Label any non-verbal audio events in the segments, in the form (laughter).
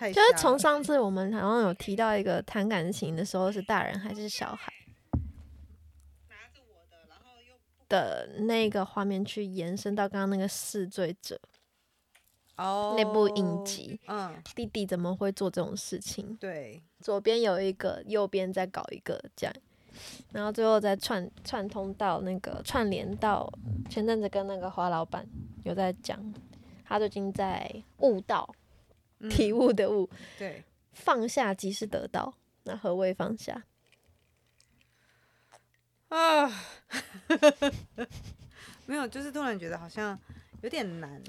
太就是从上次我们好像有提到一个谈感情的时候是大人还是小孩的那个画面去延伸到刚刚那个试罪者哦那部影集，嗯，弟弟怎么会做这种事情？对，左边有一个，右边再搞一个这样，然后最后再串串通到那个串联到前阵子跟那个花老板有在讲，他最近在悟道，嗯体悟的悟，对，放下即是得到。那何谓放下？啊，(laughs) 没有，就是突然觉得好像有点难，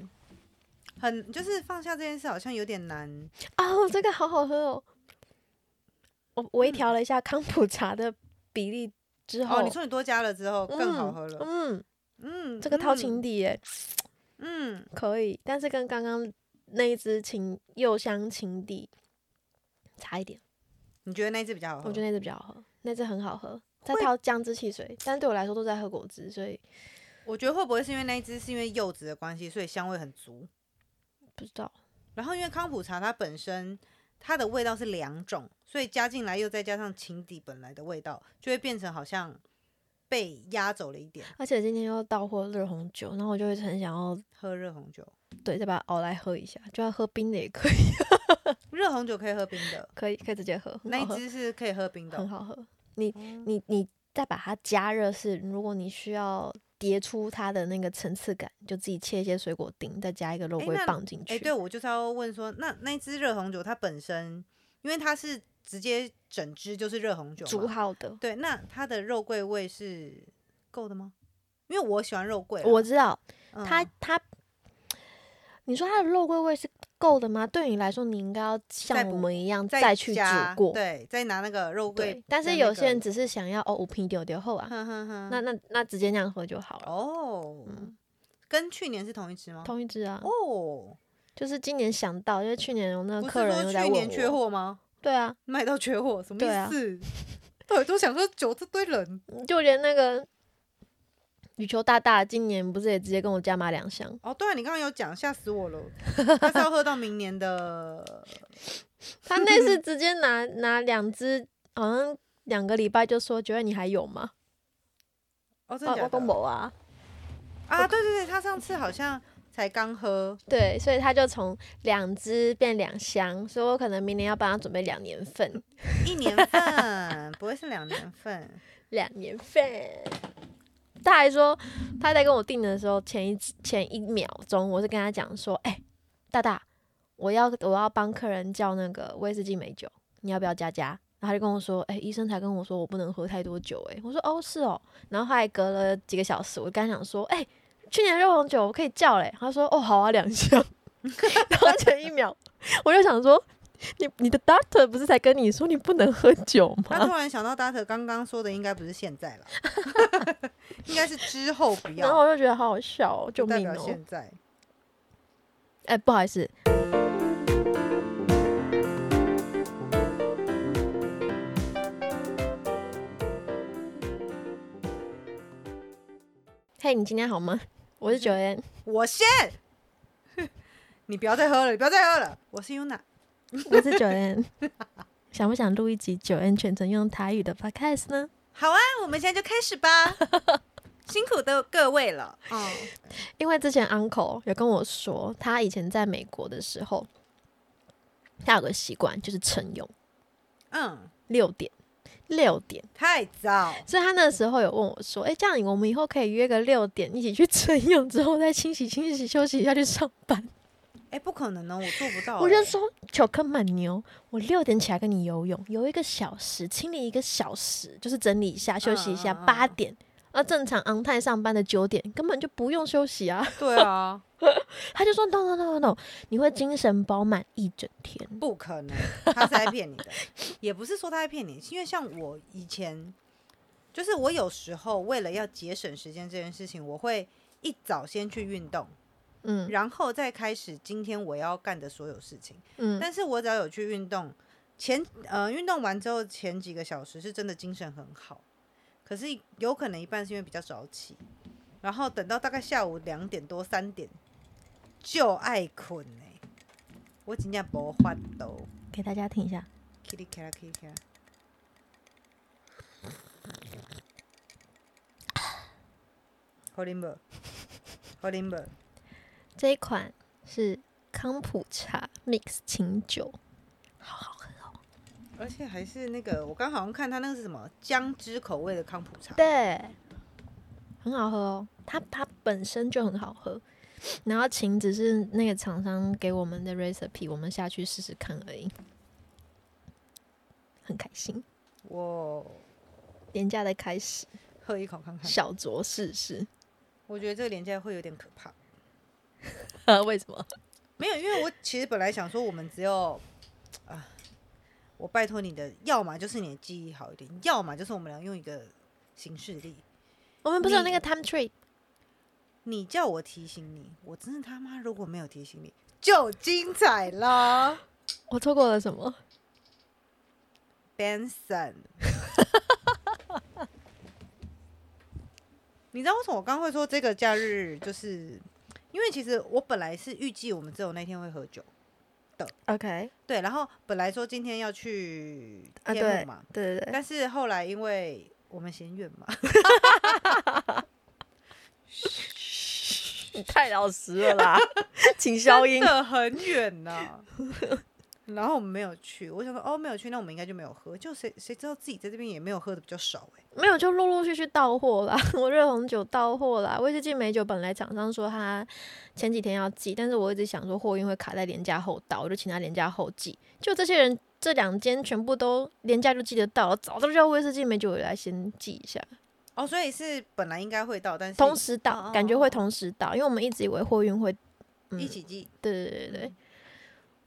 很就是放下这件事好像有点难。哦，这个好好喝哦！我微调了一下康普茶的比例之后，哦，你说你多加了之后更好喝了。嗯，嗯，这个掏嗯情底耶，嗯，可以，但是跟刚刚那一支情柚香情底差一点。你觉得那一支比较好喝？我觉得那支比较好喝，那支很好喝，在泡姜汁汽水，但对我来说都在喝果汁，所以我觉得会不会是因为那一支是因为柚子的关系，所以香味很足？不知道。然后因为康普茶它本身它的味道是两种，所以加进来又再加上情底本来的味道，就会变成好像被压走了一点。而且今天又到货热红酒，然后我就会很想要喝热红酒，对再把它熬来喝一下，就要喝冰的也可以，(laughs) 热红酒可以喝冰的，可以可以直接喝，那一支是可以喝冰的哦。很好喝。你嗯你你再把它加热是，如果你需要叠出它的那个层次感，就自己切一些水果丁，再加一个肉桂棒进去。哎、对，我就是要问说，那那一支热红酒它本身，因为它是直接整支就是热红酒煮，好的，对，那它的肉桂味是够的吗？因为我喜欢肉桂啊，我知道嗯它它，你说它的肉桂味是够的吗？对你来说，你应该要像我们一样再再去煮过。对，再拿那个肉桂对，但是有些人只是想要哦，五瓶丢丢后啊，那那那直接那样喝就好了。哦，跟去年是同一支吗？同一支啊，哦，就是今年想到，因为去年有那个客人说又在问去年缺，货吗？对啊，卖到缺货，什么意思？(laughs) 到底都想说酒这堆人就连那个羽球大大今年不是也直接跟我加码两箱？哦，对啊，你刚刚有讲，吓死我了。他是要喝到明年的，(laughs) 他那次直接拿拿两支，好像两个礼拜就说，觉得你还有吗？哦，真的假的公博啊，啊，对对对，他上次好像才刚喝，对，所以他就从两支变两箱，所以我可能明年要帮他准备两年份，一年份，不会是两年份。(laughs) 两年份。他还说他在跟我订的时候，前一前一秒钟，我是跟他讲说，哎、大大，我要我要帮客人叫那个威士忌美酒，你要不要加加？然后他就跟我说，哎、医生才跟我说我不能喝太多酒、哎，我说哦是哦，然后后来隔了几个小时，我刚想说，哎、去年热红酒我可以叫嘞，他说哦好啊两箱，(laughs) 然后前一秒我就想说，(laughs) 你你的 doctor 不是才跟你说你不能喝酒吗？他突然想到，doctor 刚刚说的应该不是现在了，(laughs) 应该是之后不要然后，我就觉得好好笑哦，救不代表命哦！现在。哎、不好意思。嘿你今天好吗？我是九恩，我先，(laughs) 你不要再喝了，你不要再喝了。我是 Yuna，我是九 N，。想不想录一集九 N 全程用台语的 podcast 呢？好啊，我们现在就开始吧。(laughs) 辛苦的各位了，哦，因为之前 uncle 有跟我说，他以前在美国的时候，他有个习惯就是晨泳嗯，六点，六点。太早，所以他那时候有问我说：“哎、这样我们以后可以约个六点一起去晨泳，之后再清洗清洗休息一下去上班。哎、不可能呢，我做不到、我就哎说：“球坑满牛，我六点起来跟你游泳，游一个小时，清理一个小时，就是整理一下休息一下。八点，那正常昂泰上班的九点根本就不用休息啊。对啊，” (laughs) 他就说：“no no no no no，你会精神饱满一整天。不可能，他是在骗你的，(laughs) 也不是说他在骗你，因为像我以前，就是我有时候为了要节省时间这件事情，我会一早先去运动，”嗯然后再开始今天我要干的所有事情。嗯，但是我只要有去运动，前呃运动完之后前几个小时是真的精神很好，可是有可能一半是因为比较早起，然后等到大概下午两点多三点就爱困哎、我今天不发抖，给大家听一下。，kitty cat kitty cat。好啉不？好啉不？这一款是康普茶 mix 清酒，好好喝哦。而且还是那个，我刚好像看它那个是什么姜汁口味的康普茶。对，很好喝哦。它它本身就很好喝，(sniffs) 然后琴只是那个厂商给我们的 recipe，我们下去试试看而已，很开心。我廉价的开始，喝一口看看。小酌试试。我觉得这个廉价会有点可怕。啊？(laughs) 为什么？没有，因为我其实本来想说，我们只有啊，我拜托你的，要么就是你的记忆好一点，要么就是我们俩用一个形式力。我们不是有那个 time trip？你叫我提醒你，我真的他妈如果没有提醒你，就精彩了。(laughs) 我错过了什么？Benson，(laughs) 你知道为什么我刚刚会说这个假日，就是因为其实我本来是预计我们只有那天会喝酒的，OK，对，然后本来说今天要去啊天母嘛，对对对，但是后来因为我们嫌远嘛，(laughs) 你太老实了啦，(laughs) 请消音。真。的很远呐、然后我们没有去，我想说哦没有去，那我们应该就没有喝，就谁谁知道自己在这边也没有喝的比较少哎、没有，就陆陆续续到货啦。(laughs) 我热红酒到货啦，威士忌美酒本来厂商说他前几天要寄，但是我一直想说货运会卡在廉价后到，我就请他廉价后寄。就这些人这两间全部都廉价就寄得到了，早就叫威士忌美酒也来先寄一下，哦，所以是本来应该会到，但是同时到，哦感觉会同时到，因为我们一直以为货运会，嗯一起寄，对对对对，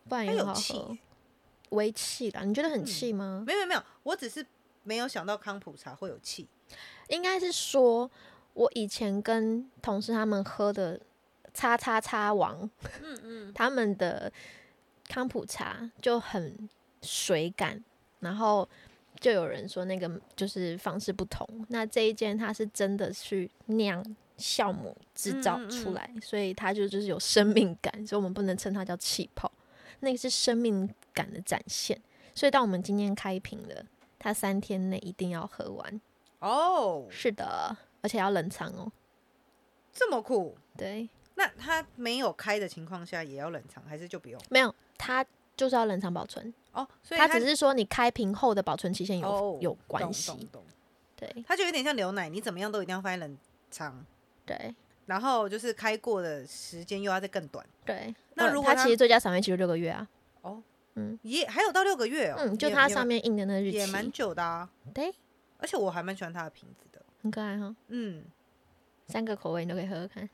不然也好喝有气。微气啦，你觉得很嗯气吗？没有没有没有，我只是没有想到康普茶会有气。应该是说，我以前跟同事他们喝的叉叉叉王，嗯 (laughs) 嗯，他们的康普茶就很水感，然后就有人说那个就是方式不同。那这一间它是真的去酿酵母制造嗯嗯嗯出来，所以它就就是有生命感，所以我们不能称它叫气泡，那个是生命感的展现。所以当我们今天开瓶了，它三天内一定要喝完。哦，是的，而且要冷藏哦。这么酷。对，那它没有开的情况下也要冷藏，还是就不用？没有，它就是要冷藏保存。哦，所以它只是说你开瓶后的保存期限有、哦有关系。对它就有点像牛奶，你怎么样都一定要放在冷藏，对然后就是开过的时间又要再更短，对。那如果它呃它其实最佳赏味期就六个月啊。哦，嗯也还有到六个月哦。嗯，就它上面印的那个日期，也蛮久的啊。对，而且我还蛮喜欢它的瓶子的。很可爱哈。嗯，三个口味你都可以喝喝看，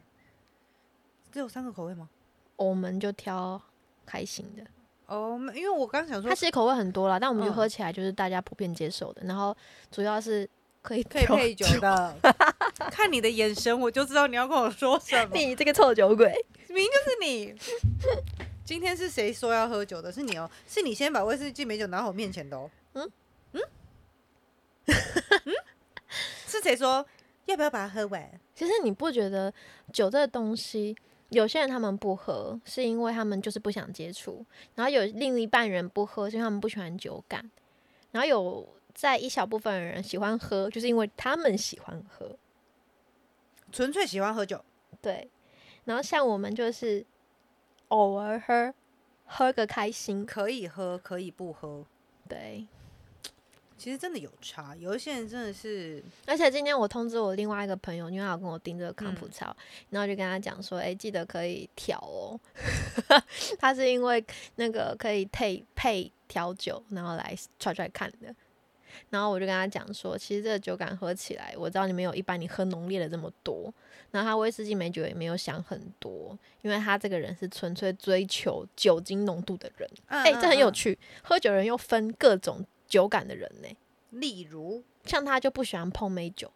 只有三个口味吗？我们就挑开心的。哦，因为我刚想说它其实口味很多啦，但我们就嗯喝起来就是大家普遍接受的。然后主要是可以可以配酒的，(laughs) 看你的眼神我就知道你要跟我说什么。你这个臭酒鬼，明明就是你。今天是谁说要喝酒的？是你哦，是你先把威士忌美酒拿到我面前的哦。嗯嗯嗯嗯，是谁说要不要把它喝完？其实你不觉得酒这个东西，有些人他们不喝，是因为他们就是不想接触；然后有另一半人不喝，是因为他们不喜欢酒感；然后有在一小部分人喜欢喝，就是因为他们喜欢喝。纯粹喜欢喝酒，对，然后像我们就是偶尔喝，喝个开心。可以喝，可以不喝。对，(tsk) 其实真的有差，有一些人真的是，而且今天我通知我另外一个朋友，因为他有跟我订这个康嗯普超，然后就跟他讲说，哎、记得可以调哦。(laughs) 他是因为那个可以配配调酒，然后来踹踹看的。然后我就跟他讲说，其实这个酒感喝起来，我知道你没有一般你喝浓烈的这么多，然后他威士忌美酒也没有想很多，因为他这个人是纯粹追求酒精浓度的人。哎哎、这很有。趣，喝酒人又分各种酒感的人呢、例如，像他就不喜欢碰美酒，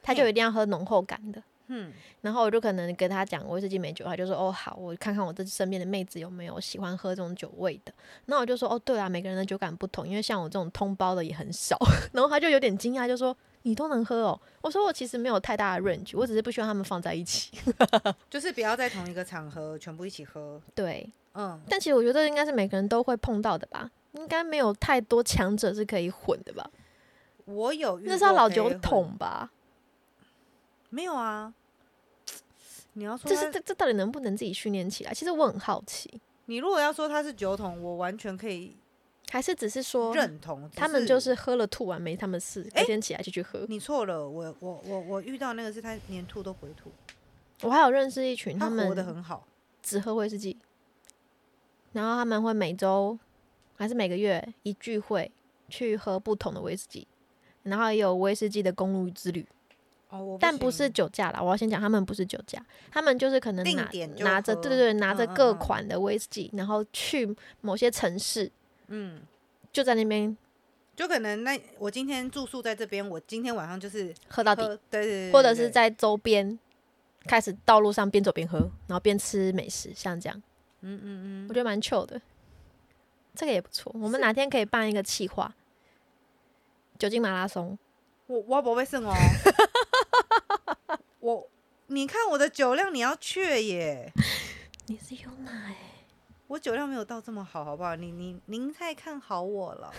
他就一定要喝浓厚感的。嗯，然后我就可能跟他讲威士忌美酒，他就说哦好，我看看我这身边的妹子有没有喜欢喝这种酒味的。那我就说哦对啊，每个人的酒感不同，因为像我这种通包的也很少。(laughs) 然后他就有点惊讶，就说你都能喝哦。我说我其实没有太大的 range，我只是不希望他们放在一起。(laughs) 就是不要在同一个场合全部一起喝。对，嗯，但其实我觉得应该是每个人都会碰到的吧，应该没有太多强者是可以混的吧？我有那是要老酒桶吧？没有啊？你要说这是这这到底能不能自己训练起来？其实我很好奇，你如果要说他是酒桶，我完全可以还是只是说认同。他们就是喝了吐完没他们事，隔诶天起来就去喝。你错了，我我我我遇到那个是他连吐都不会吐，我还有认识一群他们活得很好。只喝威士忌，然后他们会每周还是每个月一聚会去喝不同的威士忌，然后也有威士忌的公路之旅，哦，我但不是酒驾啦。我要先讲，他们不是酒驾，他们就是可能拿拿着对对对，拿着各款的威士忌，然后去某些城市，嗯，就在那边就可能那我今天住宿在这边，我今天晚上就是喝到底，喝，对对对，或者是在周边开始道路上边走边喝，然后边吃美食，像这样，嗯嗯嗯，我觉得蛮 chill 的，这个也不错。我们哪天可以办一个企划，酒精马拉松。我我不会剩哦，(laughs) 我你看我的酒量，你要确耶，你是有奶、我酒量没有到这么好，好不好？你你您太看好我了，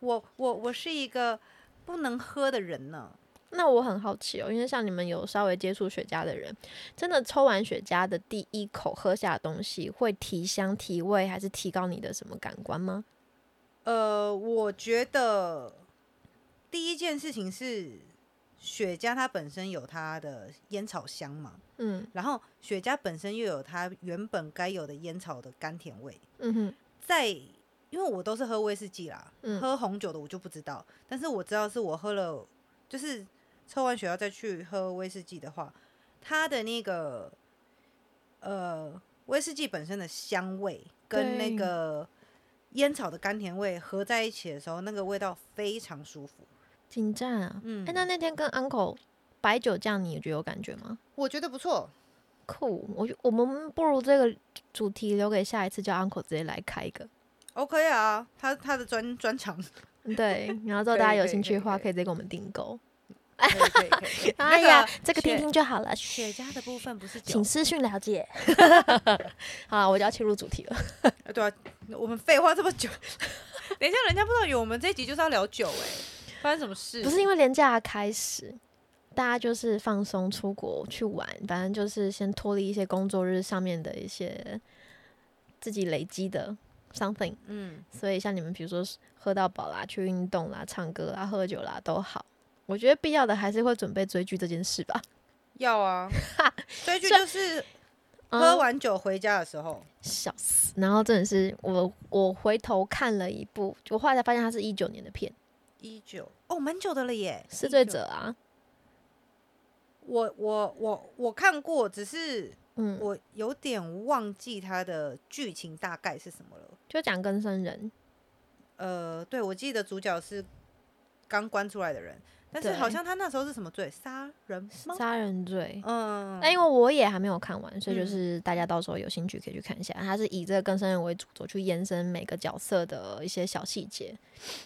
我我我是一个不能喝的人呢。那我很好奇哦，因为像你们有稍微接触雪茄的人，真的抽完雪茄的第一口喝下的东西，会提香提味，还是提高你的什么感官吗？呃，我觉得第一件事情是雪茄它本身有它的烟草香嘛，嗯。然后雪茄本身又有它原本该有的烟草的甘甜味，嗯哼。在因为我都是喝威士忌啦，嗯。喝红酒的我就不知道，但是我知道是我喝了，就是抽完雪茄再去喝威士忌的话，它的那个呃威士忌本身的香味跟那个烟草的甘甜味合在一起的时候，那个味道非常舒服。紧张啊！嗯哎、那那天跟 uncle 白酒酱，你觉得有感觉吗？我觉得不错。酷，我觉我们不如这个主题留给下一次，叫 uncle 直接来开一个。OK 啊，他他的专专长，对，然后之后大家有兴趣的话，可以直接跟我们订购。(laughs) 哎呀，这个听听就好了。雪茄的部分不是请，私讯了解。(laughs) 好了，我就要切入主题了。呃对啊，我们废话这么久，(laughs) 等一下人家不知道有我们这一集就是要聊酒哎、发生什么事？不是因为廉价开始，大家就是放松出国去玩，反正就是先脱离一些工作日上面的一些自己累积的 something。嗯，所以像你们比如说喝到饱啦、去运动啦、唱歌啦、喝酒啦都好，我觉得必要的还是会准备追剧这件事吧。要啊，(laughs) 追剧就是喝嗯完酒回家的时候，笑死！然后真的是我我回头看了一部，我后来才发现它是一九年的片，一九。哦，蛮久的了耶，《是罪者》啊，我我我我看过，只是嗯，我有点忘记它的剧情大概是什么了。就讲更生人，呃，对，我记得主角是刚关出来的人，但是好像他那时候是什么罪？杀人吗？杀人罪。嗯，那因为我也还没有看完，所以就嗯是大家到时候有兴趣可以去看一下。它是以这个更生人为主轴去延伸每个角色的一些小细节，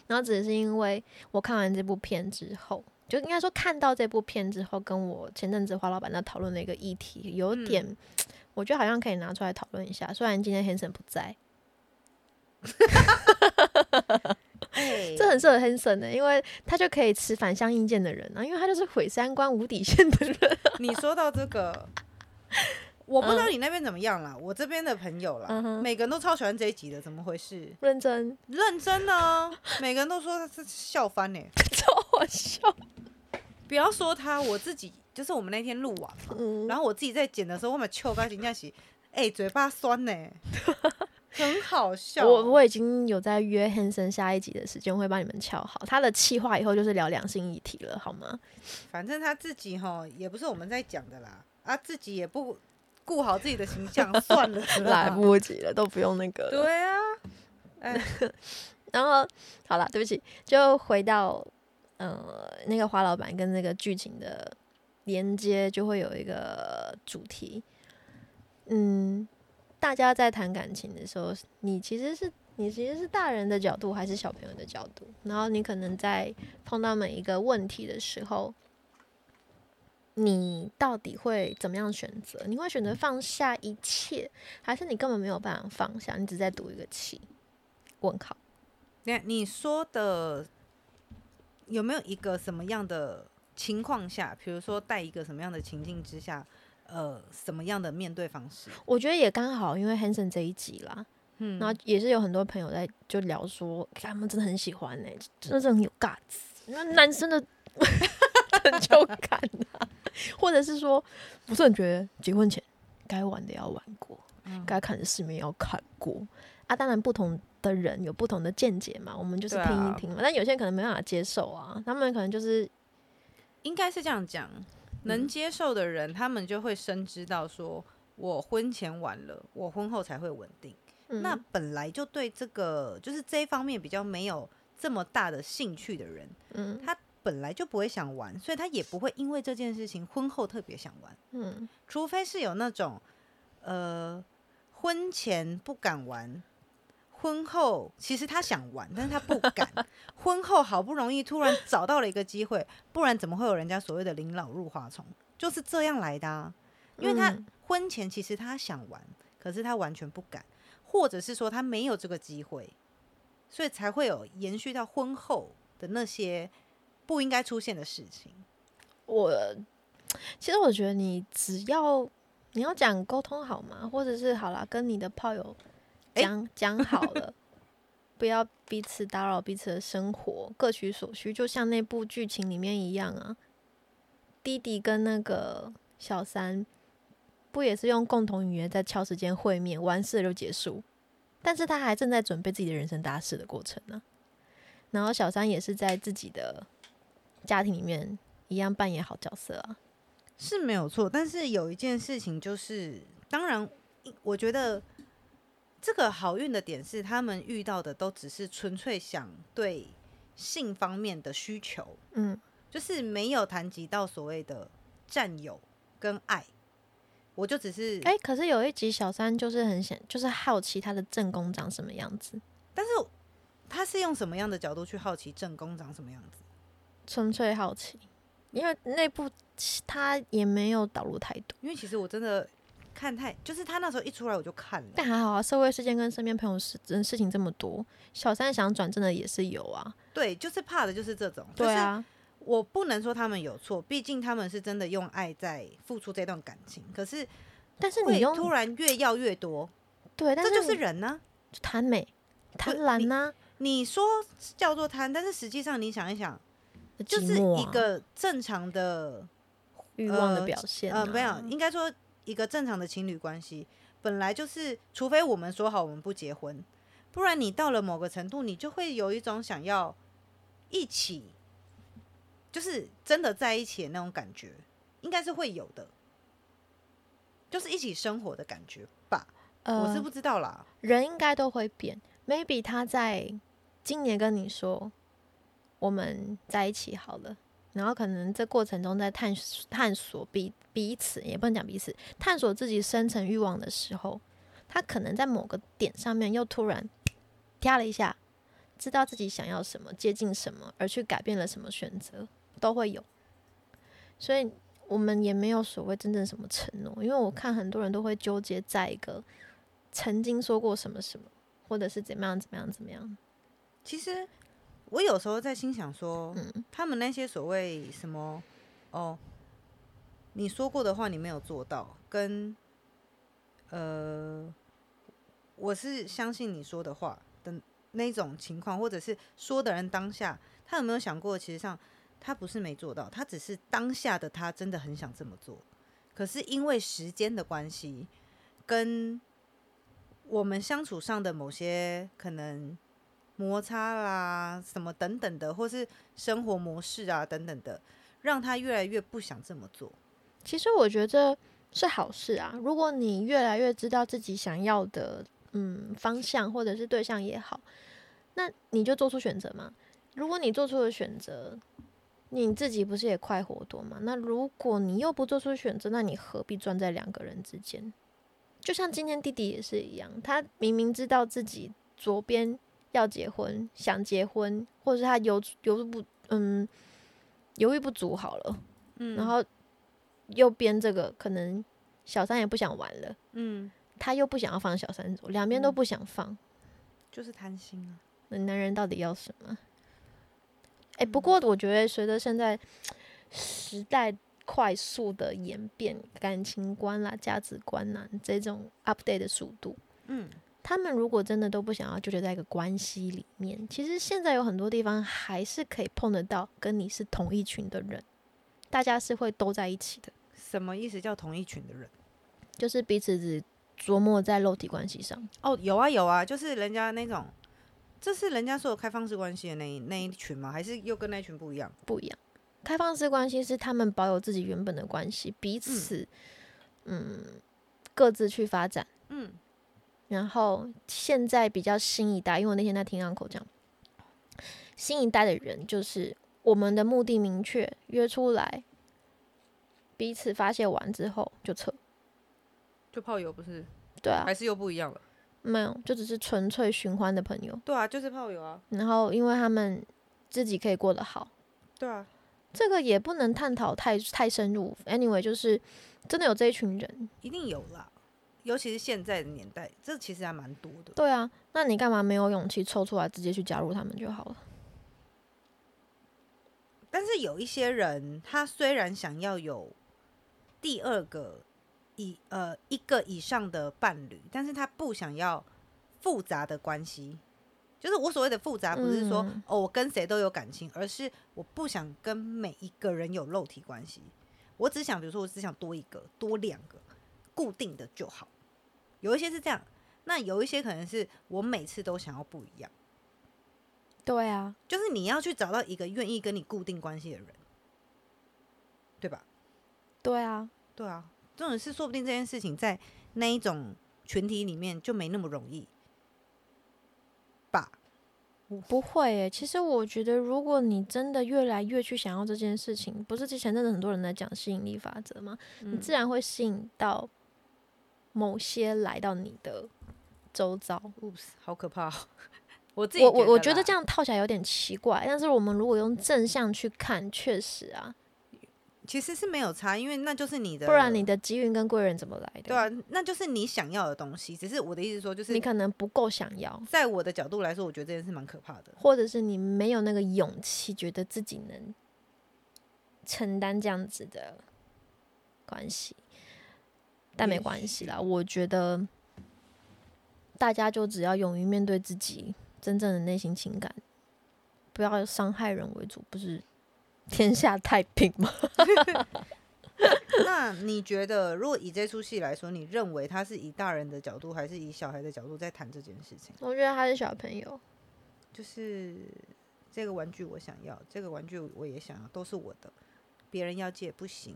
然后只是因为我看完这部片之后，就应该说看到这部片之后，跟我前阵子花老板在讨论的一个议题，有嗯点、我觉得好像可以拿出来讨论一下。虽然今天 Hanson 不在，(laughs) 哎，这很适合 Hanson 的，因为他就可以持反向意见的人啊，因为他就是毁三观无底线的人。你说到这个，我不知道你那边怎么样啦，我这边的朋友啦，嗯每个人都超喜欢这一集的，怎么回事？认真，认真呢、每个人都说他是笑翻呢、(laughs) 超好笑。不要说他，我自己就是我们那天录完嘛，嗯，然后我自己在剪的时候，我们秋干真正是，哎、嘴巴酸呢、(laughs) 很好笑。我我已经有在约 Hanson 下一集的时间，会帮你们敲好。他的气话以后就是聊两性议题了，好吗？反正他自己哈也不是我们在讲的啦，啊，自己也不顾好自己的形象，(laughs) 算了，来不及了，都不用那个了。对啊，哎，(laughs) 然后好了，对不起，就回到呃那个花老板跟那个剧情的连接，就会有一个主题。嗯，大家在谈感情的时候，你其实是你其实是大人的角度还是小朋友的角度？然后你可能在碰到每一个问题的时候，你到底会怎么样选择？你会选择放下一切，还是你根本没有办法放下？你只在赌一个气？问号。那你说的有没有一个什么样的情况下，比如说在一个什么样的情境之下，呃，什么样的面对方式？我觉得也刚好，因为 Hanson 这一集啦，嗯然后也是有很多朋友在就聊说，他们真的很喜欢呢、真的是很有 guts，那男生的 (laughs) 成就感啊，或者是说，不是很觉得结婚前该玩的要玩过，嗯该看的世面要看过啊。当然，不同的人有不同的见解嘛，我们就是听一听嘛。但有些人可能没办法接受啊，他们可能就是应该是这样讲，能接受的人，他们就会深知到说，我婚前晚了，我婚后才会稳定。嗯那本来就对这个就是这一方面比较没有这么大的兴趣的人，嗯他本来就不会想玩，所以他也不会因为这件事情婚后特别想玩，嗯除非是有那种呃婚前不敢玩。婚后其实他想玩，但是他不敢。(laughs) 婚后好不容易突然找到了一个机会，不然怎么会有人家所谓的临老入花丛？就是这样来的啊。因为他嗯婚前其实他想玩，可是他完全不敢，或者是说他没有这个机会，所以才会有延续到婚后的那些不应该出现的事情。我其实我觉得你只要你要讲沟通好吗，或者是好啦，跟你的炮友诶讲讲好了，不要彼此打扰彼此的生活，各取所需，就像那部剧情里面一样啊。弟弟跟那个小三不也是用共同语言在敲时间会面，完事了就结束，但是他还正在准备自己的人生大事的过程呢、然后小三也是在自己的家庭里面一样扮演好角色啊。是没有错，但是有一件事情就是，当然，我觉得这个好运的点是，他们遇到的都只是纯粹想对性方面的需求，嗯，就是没有谈及到所谓的占有跟爱。我就只是，哎、可是有一集小三就是很想，就是好奇他的正宫长什么样子，但是他是用什么样的角度去好奇正宫长什么样子？纯粹好奇，因为那部他也没有导入太多，因为其实我真的看太，就是他那时候一出来我就看了，但还好啊，社会事件跟身边朋友事人事情这么多，小三想转正的也是有啊，对，就是怕的就是这种，对啊，我不能说他们有错，毕竟他们是真的用爱在付出这段感情。可是但是你突然越要越多，对，但这就是是人呢、贪美、贪婪呐、你说叫做贪，但是实际上你想一想，就是一个正常的欲望的呃表现、呃，啊没有，应该说一个正常的情侣关系，本来就是，除非我们说好我们不结婚，不然你到了某个程度，你就会有一种想要一起，就是真的在一起的那种感觉，应该是会有的，就是一起生活的感觉吧。呃，我是不知道啦，人应该都会变。Maybe 他在今年跟你说我们在一起好了，然后可能这过程中在探探索彼彼此，也不能讲彼此，探索自己深层欲望的时候，他可能在某个点上面又突然跳了一下，知道自己想要什么，接近什么，而去改变了什么选择，都会有。所以我们也没有所谓真正什么承诺，因为我看很多人都会纠结在一个曾经说过什么什么，或者是怎么样怎么样怎么样。其实我有时候在心想说，嗯。他们那些所谓什么哦，你说过的话你没有做到，跟呃，我是相信你说的话的那种情况，或者是说的人当下，他有没有想过，其实上他不是没做到，他只是当下的他真的很想这么做，可是因为时间的关系，跟我们相处上的某些可能摩擦啦、什么等等的，或是生活模式啊等等的，让他越来越不想这么做。其实我觉得是好事啊。如果你越来越知道自己想要的嗯方向或者是对象也好，那你就做出选择嘛。如果你做出了选择，你自己不是也快活多吗？那如果你又不做出选择，那你何必钻在两个人之间？就像今天弟弟也是一样，他明明知道自己左边要结婚，想结婚，或者是他犹犹豫不嗯犹豫不足好了，嗯。然后右边这个，可能小三也不想玩了，嗯，他又不想要放小三走，两边都嗯。不想放，就是贪心啊。那男人到底要什么？哎、不过我觉得随着现在时代快速的演变，感情观啦、价值观啦这种 update 的速度，嗯，他们如果真的都不想要纠结在一个关系里面，其实现在有很多地方还是可以碰得到跟你是同一群的人，大家是会都在一起的，什么意思叫同一群的人？就是彼此只琢磨在肉体关系上。哦，有啊有啊，就是人家那种，这是人家说的开放式关系的那一那一群吗？还是又跟那一群不一样？不一样。开放式关系是他们保有自己原本的关系，彼此嗯各自去发展。嗯然后现在比较新一代，因为我那天在听 uncle 讲，新一代的人就是我们的目的明确，约出来，彼此发泄完之后就撤。就泡友不是？对啊，还是又不一样了？没有，就只是纯粹寻欢的朋友。对啊，就是炮友啊。然后因为他们自己可以过得好，对啊，这个也不能探讨太太深入。Anyway，就是真的有这一群人，一定有啦。尤其是现在的年代，这其实还蛮多的。对啊，那你干嘛没有勇气抽出来直接去加入他们就好了？但是有一些人，他虽然想要有第二个以呃一个以上的伴侣，但是他不想要复杂的关系。就是我所谓的复杂，不是说、嗯哦我跟谁都有感情，而是我不想跟每一个人有肉体关系。我只想，比如说，我只想多一个、多两个固定的就好。有一些是这样，那有一些可能是我每次都想要不一样。对啊，就是你要去找到一个愿意跟你固定关系的人，对吧？对啊，对啊，这种是说不定这件事情在那一种群体里面就没那么容易吧？不会诶。其实我觉得，如果你真的越来越去想要这件事情，不是之前真的很多人在讲吸引力法则吗？你嗯自然会吸引到某些来到你的周遭。，oops，好可怕、哦！(laughs) 我自己我我我觉得这样套起来有点奇怪，但是我们如果用正向去看，确实啊，其实是没有差，因为那就是你的，不然你的机运跟贵人怎么来的？对啊，那就是你想要的东西。只是我的意思说，就是你可能不够想要，在我的角度来说，我觉得这件事蛮可怕的。或者是你没有那个勇气，觉得自己能承担这样子的关系。但没关系啦，我觉得大家就只要勇于面对自己真正的内心情感，不要伤害人为主，不是 (laughs) 天下太平吗？(laughs) 那你觉得，如果以这出戏来说，你认为他是以大人的角度，还是以小孩的角度在谈这件事情？我觉得他是小朋友，就是这个玩具我想要，这个玩具我也想要，都是我的，别人要借不行。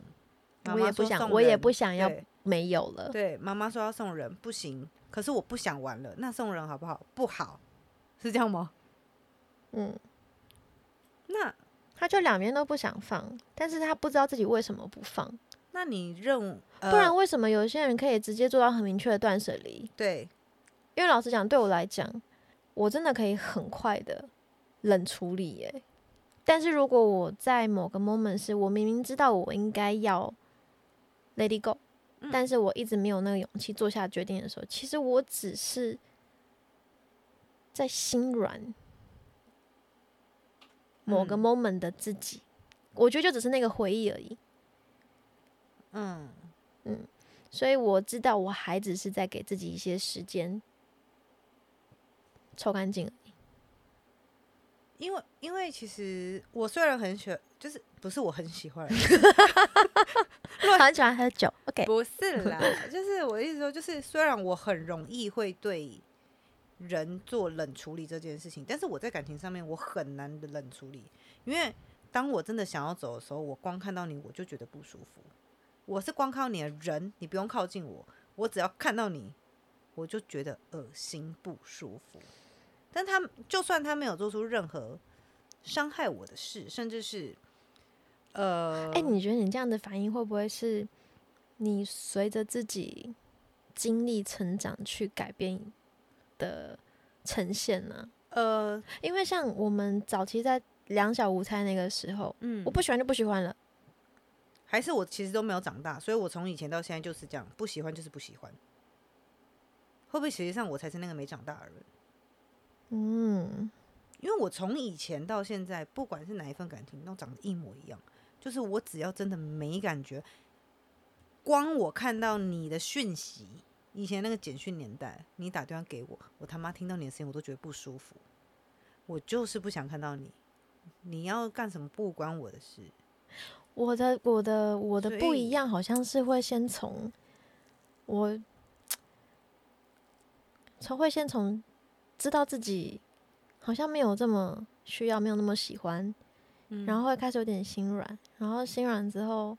妈我也不想，我也不想要没有了。对，妈妈说要送人不行，可是我不想玩了，那送人好不好？不好，是这样吗？嗯，(laughs) 那他就两边都不想放，但是他不知道自己为什么不放。那你认，呃、不然为什么有些人可以直接做到很明确的断舍离？对，因为老实讲，对我来讲，我真的可以很快的冷处理耶。但是如果我在某个 moment 是我明明知道我应该要 let it go，、嗯但是我一直没有那个勇气做下决定的时候，其实我只是在心软某个嗯 moment 的自己，我觉得就只是那个回忆而已。嗯嗯，所以我知道我还只是在给自己一些时间抽干净。因为因为其实我虽然很喜欢，就是不是我很喜欢，(laughs) 很喜欢喝酒，OK，不是啦，就是我的意思说，就是虽然我很容易会对人做冷处理这件事情，但是我在感情上面我很难的冷处理，因为当我真的想要走的时候，我光看到你我就觉得不舒服。我是光靠你的人，你不用靠近我，我只要看到你，我就觉得恶心不舒服。但他就算他没有做出任何伤害我的事，甚至是呃，哎、你觉得你这样的反应会不会是你随着自己经历成长去改变的呈现呢、呃，因为像我们早期在两小无猜那个时候，嗯我不喜欢就不喜欢了，还是我其实都没有长大，所以我从以前到现在就是这样，不喜欢就是不喜欢。会不会实际上我才是那个没长大的人？嗯，因为我从以前到现在，不管是哪一份感情，都长得一模一样。就是我只要真的没感觉，光我看到你的讯息，以前那个简讯年代，你打电话给我，我他妈听到你的声音，我都觉得不舒服。我就是不想看到你，你要干什么不关我的事。我的我的我的不一样，好像是会先从我从会先从知道自己好像没有这么需要，没有那么喜欢，嗯然后会开始有点心软，然后心软之后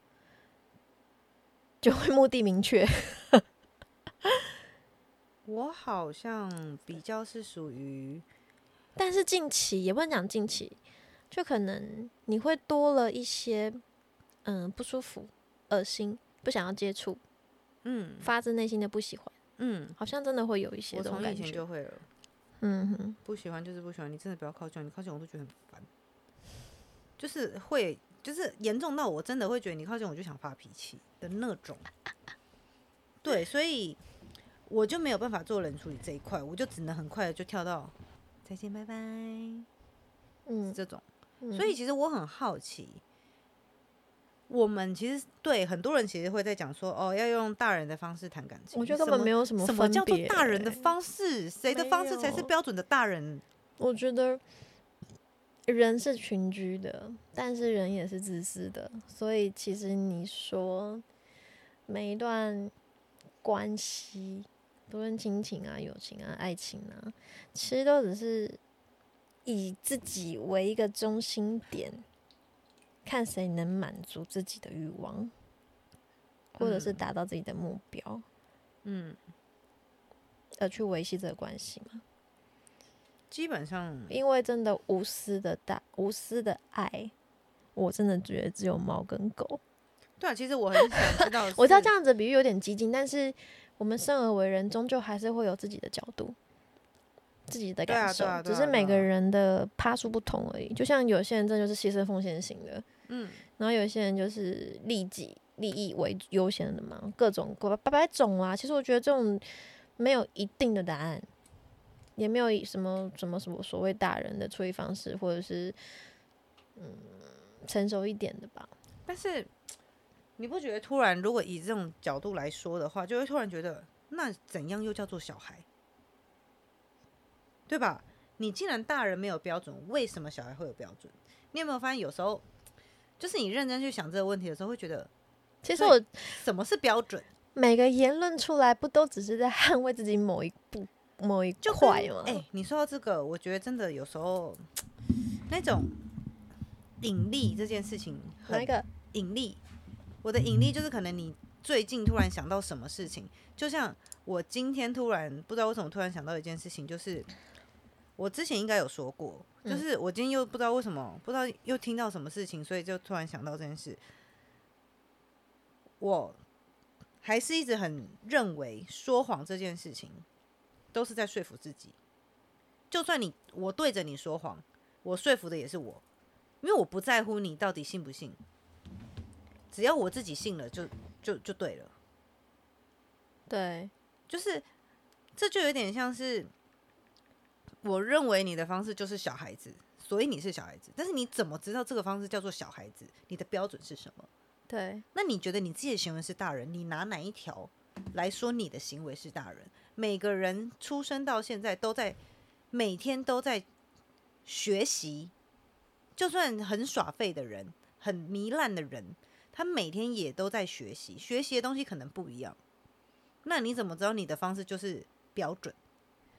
就会目的明确。(laughs) 我好像比较是属于，但是近期也不能讲近期，就可能你会多了一些嗯不舒服、恶心、不想要接触，嗯发自内心的不喜欢，嗯，好像真的会有一些我从以这种感觉。前就会了，嗯哼，不喜欢就是不喜欢，你真的不要靠近我，你靠近我都觉得很烦，就是会，就是严重到我真的会觉得你靠近我就想发脾气的那种。(laughs) 对，所以我就没有办法做人处理这一块，我就只能很快的就跳到再见拜拜嗯，这种。嗯所以其实我很好奇，我们其实对很多人其实会在讲说，哦，要用大人的方式谈感情。我觉得根本没有有什么什么叫做大人的欸方式，谁的方式才是标准的大人？我觉得人是群居的，但是人也是自私的，所以其实你说每一段关系，不论亲情啊、友情啊、爱情啊，其实都只是以自己为一个中心点，看谁能满足自己的欲望，或者是嗯达到自己的目标，嗯，而去维系这个关系嘛。基本上因为真的无私的大无私的爱，我真的觉得只有猫跟狗。对啊，其实我很想知道 (laughs) 我知道这样，子比喻有点激进，但是我们生而为人，终究还是会有自己的角度、自己的感受，只是每个人的趴数不同而已。就像有些人真的就是牺牲奉献型的，嗯，然后有些人就是利己利益为优先的嘛，各种各百百种啊。其实我觉得这种没有一定的答案，也没有以什么什么什么所谓大人的处理方式，或者是嗯成熟一点的吧。但是你不觉得突然如果以这种角度来说的话，就会突然觉得，那怎样又叫做小孩？对吧？你既然大人没有标准，为什么小孩会有标准？你有没有发现有时候，就是你认真去想这个问题的时候，会觉得其实我什么是标准？每个言论出来，不都只是在捍卫自己某一部某一块嘛？哎、你说到这个，我觉得真的有时候 (tsk) 那种引力这件事情一个？引力，我的引力就是可能你最近突然想到什么事情，就像我今天突然不知道为什么突然想到一件事情，就是我之前应该有说过，就嗯是我今天又不知道为什么，不知道又听到什么事情，所以就突然想到这件事。我还是一直很认为说谎这件事情都是在说服自己，就算你我对着你说谎，我说服的也是我，因为我不在乎你到底信不信，只要我自己信了就就就对了。对，就是这就有点像是我认为你的方式就是小孩子，所以你是小孩子，但是你怎么知道这个方式叫做小孩子？你的标准是什么？对，那你觉得你自己的行为是大人？你拿哪一条来说你的行为是大人？每个人出生到现在都在每天都在学习，就算很耍废的人、很糜烂的人，他每天也都在学习，学习的东西可能不一样。那你怎么知道你的方式就是标准？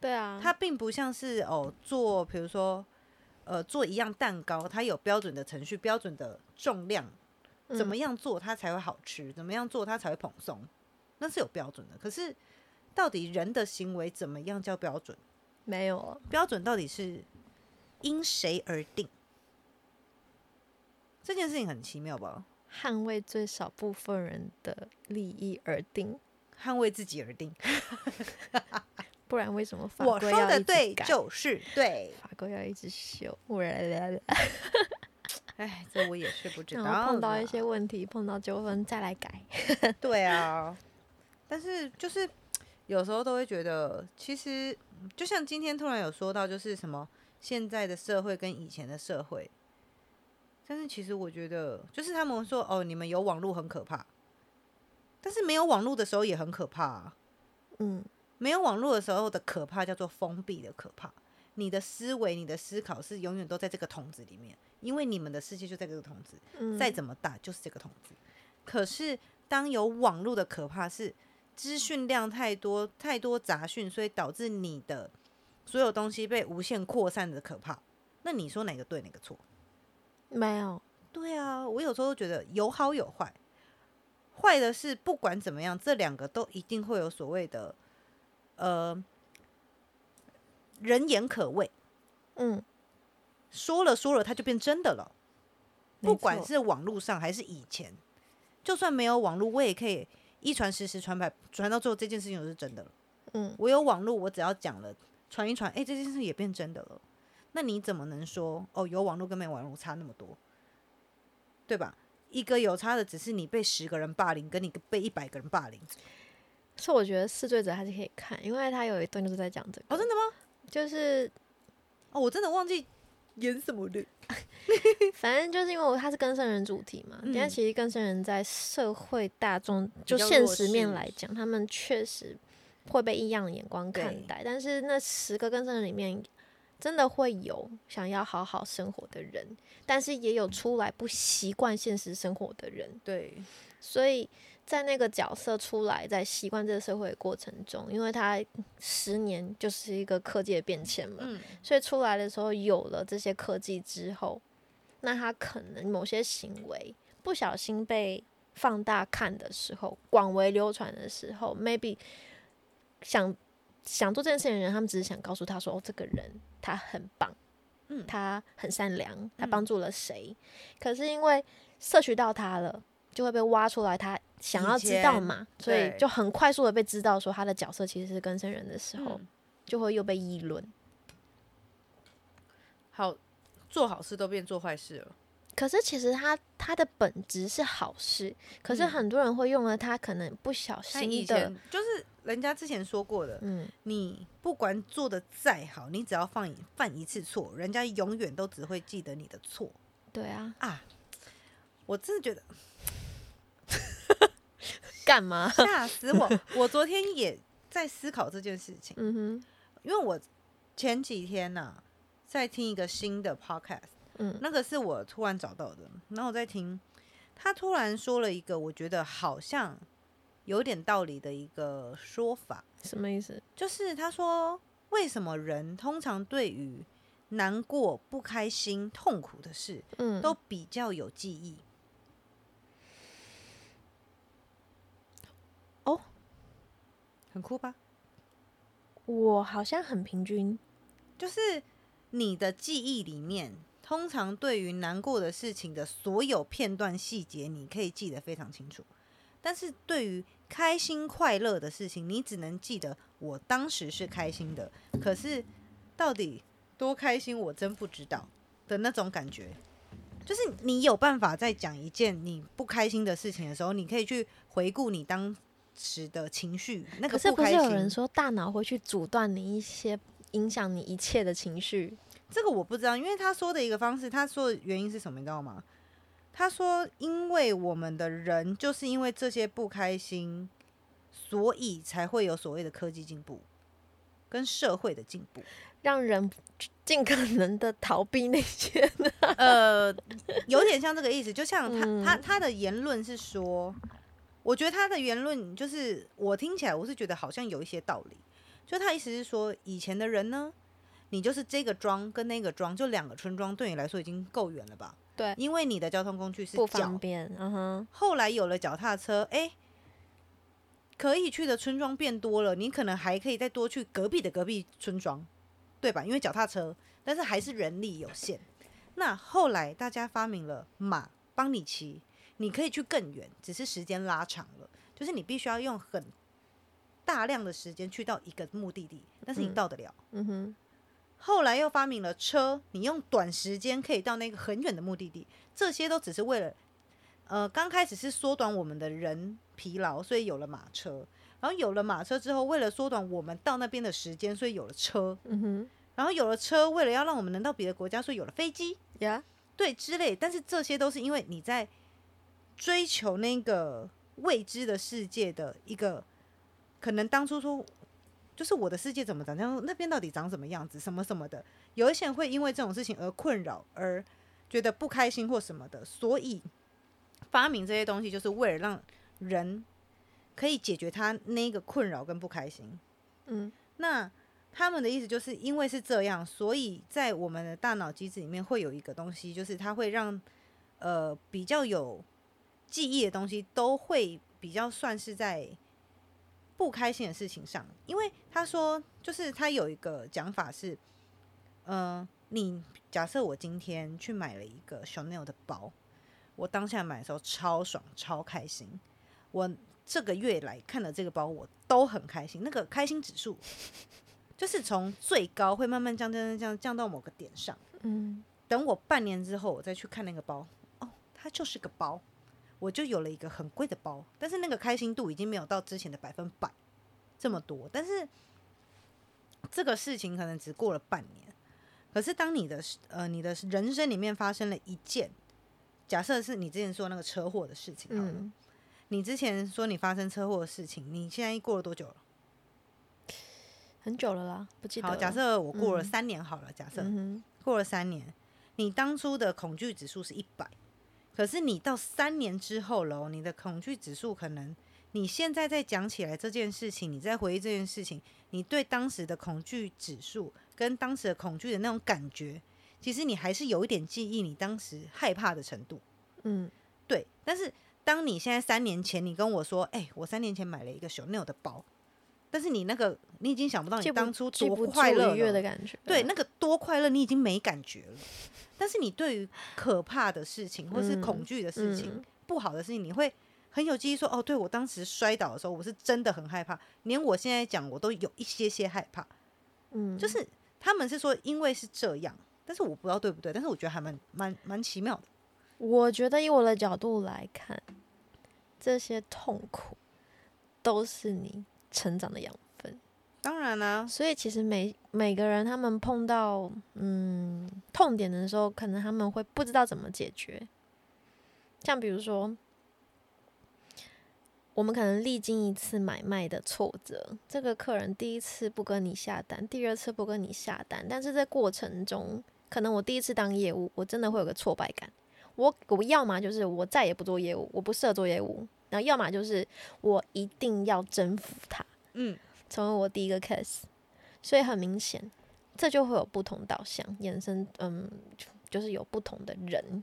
对啊，它并不像是哦做，比如说呃做一样蛋糕，它有标准的程序、标准的重量，怎嗯么样做它才会好吃？怎么样做它才会蓬松？那是有标准的。可是到底人的行为怎么样叫标准？没有了？标准到底是因谁而定？这件事情很奇妙吧？捍卫最少部分人的利益而定，捍卫自己而定。(laughs) (laughs) 不然为什么法我说的对改就是对。法规要一直修？我来来来，(laughs) 哎，这我也是不知道然后碰到一些问题，碰到纠纷再来改。对啊，但是就是有时候都会觉得，其实就像今天突然有说到，就是什么现在的社会跟以前的社会，但是其实我觉得，就是他们说哦，你们有网络很可怕，但是没有网络的时候也很可怕、啊。嗯，没有网络的时候的可怕叫做封闭的可怕，你的思维、你的思考是永远都在这个筒子里面，因为你们的世界就在这个筒子，嗯。再怎么大就是这个筒子。可是当有网络的可怕是资讯量太多、太多杂讯，所以导致你的所有东西被无限扩散的可怕。那你说哪个对，哪个错？没有，对啊，我有时候都觉得有好有坏。坏的是，不管怎么样，这两个都一定会有所谓的，呃，人言可畏。嗯，说了说了，它就变真的了。不管是网络上还是以前，就算没有网络，我也可以一传十，十传百，传到最后这件事情就是真的了。嗯，我有网络，我只要讲了，传一传，哎、这件事也变真的了。那你怎么能说哦，有网络跟没网络差那么多，对吧？一个有差的只是你被十个人霸凌，跟你被一百个人霸凌。所以我觉得试罪者还是可以看，因为他有一段就是在讲这个，哦，真的吗？就是哦，我真的忘记演什么的。(laughs) 反正就是因为我他是更生人主题嘛，嗯但其实更生人在社会大众就现实面来讲，他们确实会被异样的眼光看待。但是那十个更生人里面，真的会有想要好好生活的人，但是也有出来不习惯现实生活的人。对，所以在那个角色出来，在习惯这个社会的过程中，因为他十年就是一个科技的变迁嘛，嗯，所以出来的时候有了这些科技之后，那他可能某些行为不小心被放大看的时候，广为流传的时候，maybe 想想做这件事情的人，他们只是想告诉他说：“哦，这个人他很棒，嗯他很善良，他嗯帮助了谁？”可是因为摄取到他了，就会被挖出来，他想要知道嘛，所以就很快速的被知道说他的角色其实是跟生人的时候，嗯就会又被议论。好，做好事都变做坏事了。可是其实他他的本质是好事，可是嗯很多人会用了他可能不小心的，前就是人家之前说过的，嗯，你不管做的再好，你只要犯一犯一次错，人家永远都只会记得你的错对啊，啊！我真的觉得干嘛？吓死我！(laughs) 我昨天也在思考这件事情，嗯哼，因为我前几天呢、在听一个新的 podcast，嗯那个是我突然找到的，然后我在听，他突然说了一个我觉得好像有点道理的一个说法，什么意思？就是他说，为什么人通常对于难过、不开心、痛苦的事嗯，都比较有记忆？哦，很酷吧？我好像很平均，就是你的记忆里面，通常对于难过的事情的所有片段细节，你可以记得非常清楚。但是对于开心快乐的事情，你只能记得我当时是开心的，可是到底多开心，我真不知道的那种感觉。就是你有办法在讲一件你不开心的事情的时候，你可以去回顾你当时的情绪，那可是不是。有人说大脑会去阻断你一些影响你一切的情绪？这个我不知道，因为他说的一个方式，他说的原因是什么，你知道吗？他说，因为我们的人就是因为这些不开心，所以才会有所谓的科技进步跟社会的进步。让人尽可能的逃避那些，呃，有点像这个意思，就像他、嗯他他的言论是说，我觉得他的言论就是我听起来我是觉得好像有一些道理，就他意思是说，以前的人呢，你就是这个庄跟那个庄，就两个村庄对你来说已经够远了吧？对因为你的交通工具是不脚方便。嗯哼，后来有了脚踏车，哎、可以去的村庄变多了，你可能还可以再多去隔壁的隔壁村庄，对吧？因为脚踏车，但是还是人力有限。那后来大家发明了马帮你骑，你可以去更远，只是时间拉长了，就是你必须要用很大量的时间去到一个目的地，但是你嗯到得了。嗯哼，后来又发明了车，你用短时间可以到那个很远的目的地，这些都只是为了，呃，刚开始是缩短我们的人疲劳，所以有了马车。然后有了马车之后，为了缩短我们到那边的时间，所以有了车。嗯哼，然后有了车，为了要让我们能到别的国家，所以有了飞机。呀，对，之类。但是这些都是因为你在追求那个未知的世界的一个，可能当初说，就是我的世界怎么长这样，那边到底长什么样子，什么什么的。有一些人会因为这种事情而困扰，而觉得不开心或什么的，所以发明这些东西就是为了让人可以解决他那个困扰跟不开心。嗯，那他们的意思就是因为是这样，所以在我们的大脑机制里面会有一个东西，就是它会让呃比较有记忆的东西都会比较算是在不开心的事情上。因为他说，就是他有一个讲法是，呃，你假设我今天去买了一个 Chanel 的包，我当下买的时候超爽超开心，我这个月来看了这个包，我都很开心，那个开心指数就是从最高会慢慢降降降降降到某个点上。嗯，等我半年之后，我再去看那个包，哦，它就是个包，我就有了一个很贵的包，但是那个开心度已经没有到之前的百分百这么多。但是这个事情可能只过了半年，可是当你的呃你的人生里面发生了一件，假设是你之前说那个车祸的事情，好了，嗯，你之前说你发生车祸的事情，你现在过了多久了？很久了啦，不记得好，假设我过了嗯。三年好了，假设、过了三年，你当初的恐惧指数是一百，可是你到三年之后了哦，你的恐惧指数可能，你现在再讲起来这件事情，你在回忆这件事情，你对当时的恐惧指数跟当时的恐惧的那种感觉，其实你还是有一点记忆，你当时害怕的程度。嗯对，但是当你现在三年前，你跟我说，哎、我三年前买了一个 Chanel 的包，但是你那个你已经想不到你当初多快乐愉悦的感觉。对，那个多快乐你已经没感觉了，但是你对于可怕的事情或是恐嗯惧的事情、嗯不好的事情，你会很有记忆说，哦，对我当时摔倒的时候，我是真的很害怕，连我现在讲我都有一些些害怕。嗯，就是他们是说因为是这样，但是我不知道对不对，但是我觉得还蛮蛮蛮奇妙的。我觉得以我的角度来看，这些痛苦都是你成长的养分。当然啦、所以其实每每个人他们碰到嗯痛点的时候，可能他们会不知道怎么解决。像比如说，我们可能历经一次买卖的挫折，这个客人第一次不跟你下单，第二次不跟你下单，但是在过程中，可能我第一次当业务，我真的会有个挫败感。我我要么就是我再也不做业务，我不适合做业务，然后要么就是我一定要征服他。嗯，成为我第一个 case，所以很明显，这就会有不同导向衍生，嗯，就就是有不同的人，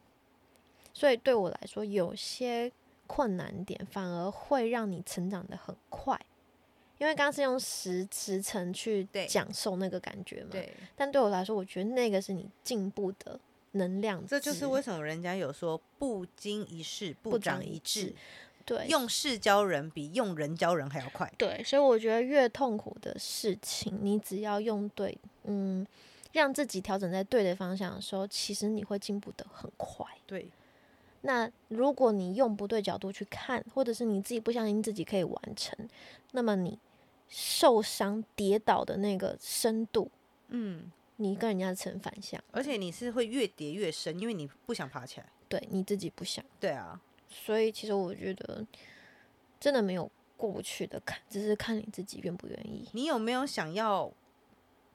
所以对我来说，有些困难点反而会让你成长的很快，因为刚刚是用时时辰去对讲授那个感觉嘛，对，但对我来说，我觉得那个是你进步的能量，这就是为什么人家有说不经一事不长一智，对用事教人比用人教人还要快。对，所以我觉得越痛苦的事情，你只要用对，嗯，让自己调整在对的方向的时候，其实你会进步的很快。对，那如果你用不对角度去看，或者是你自己不相信自己可以完成，那么你受伤跌倒的那个深度，嗯，你跟人家成反向，而且你是会越跌越深，因为你不想爬起来。对你自己不想。对啊，所以其实我觉得真的没有过不去的坎，只是看你自己愿不愿意。你有没有想要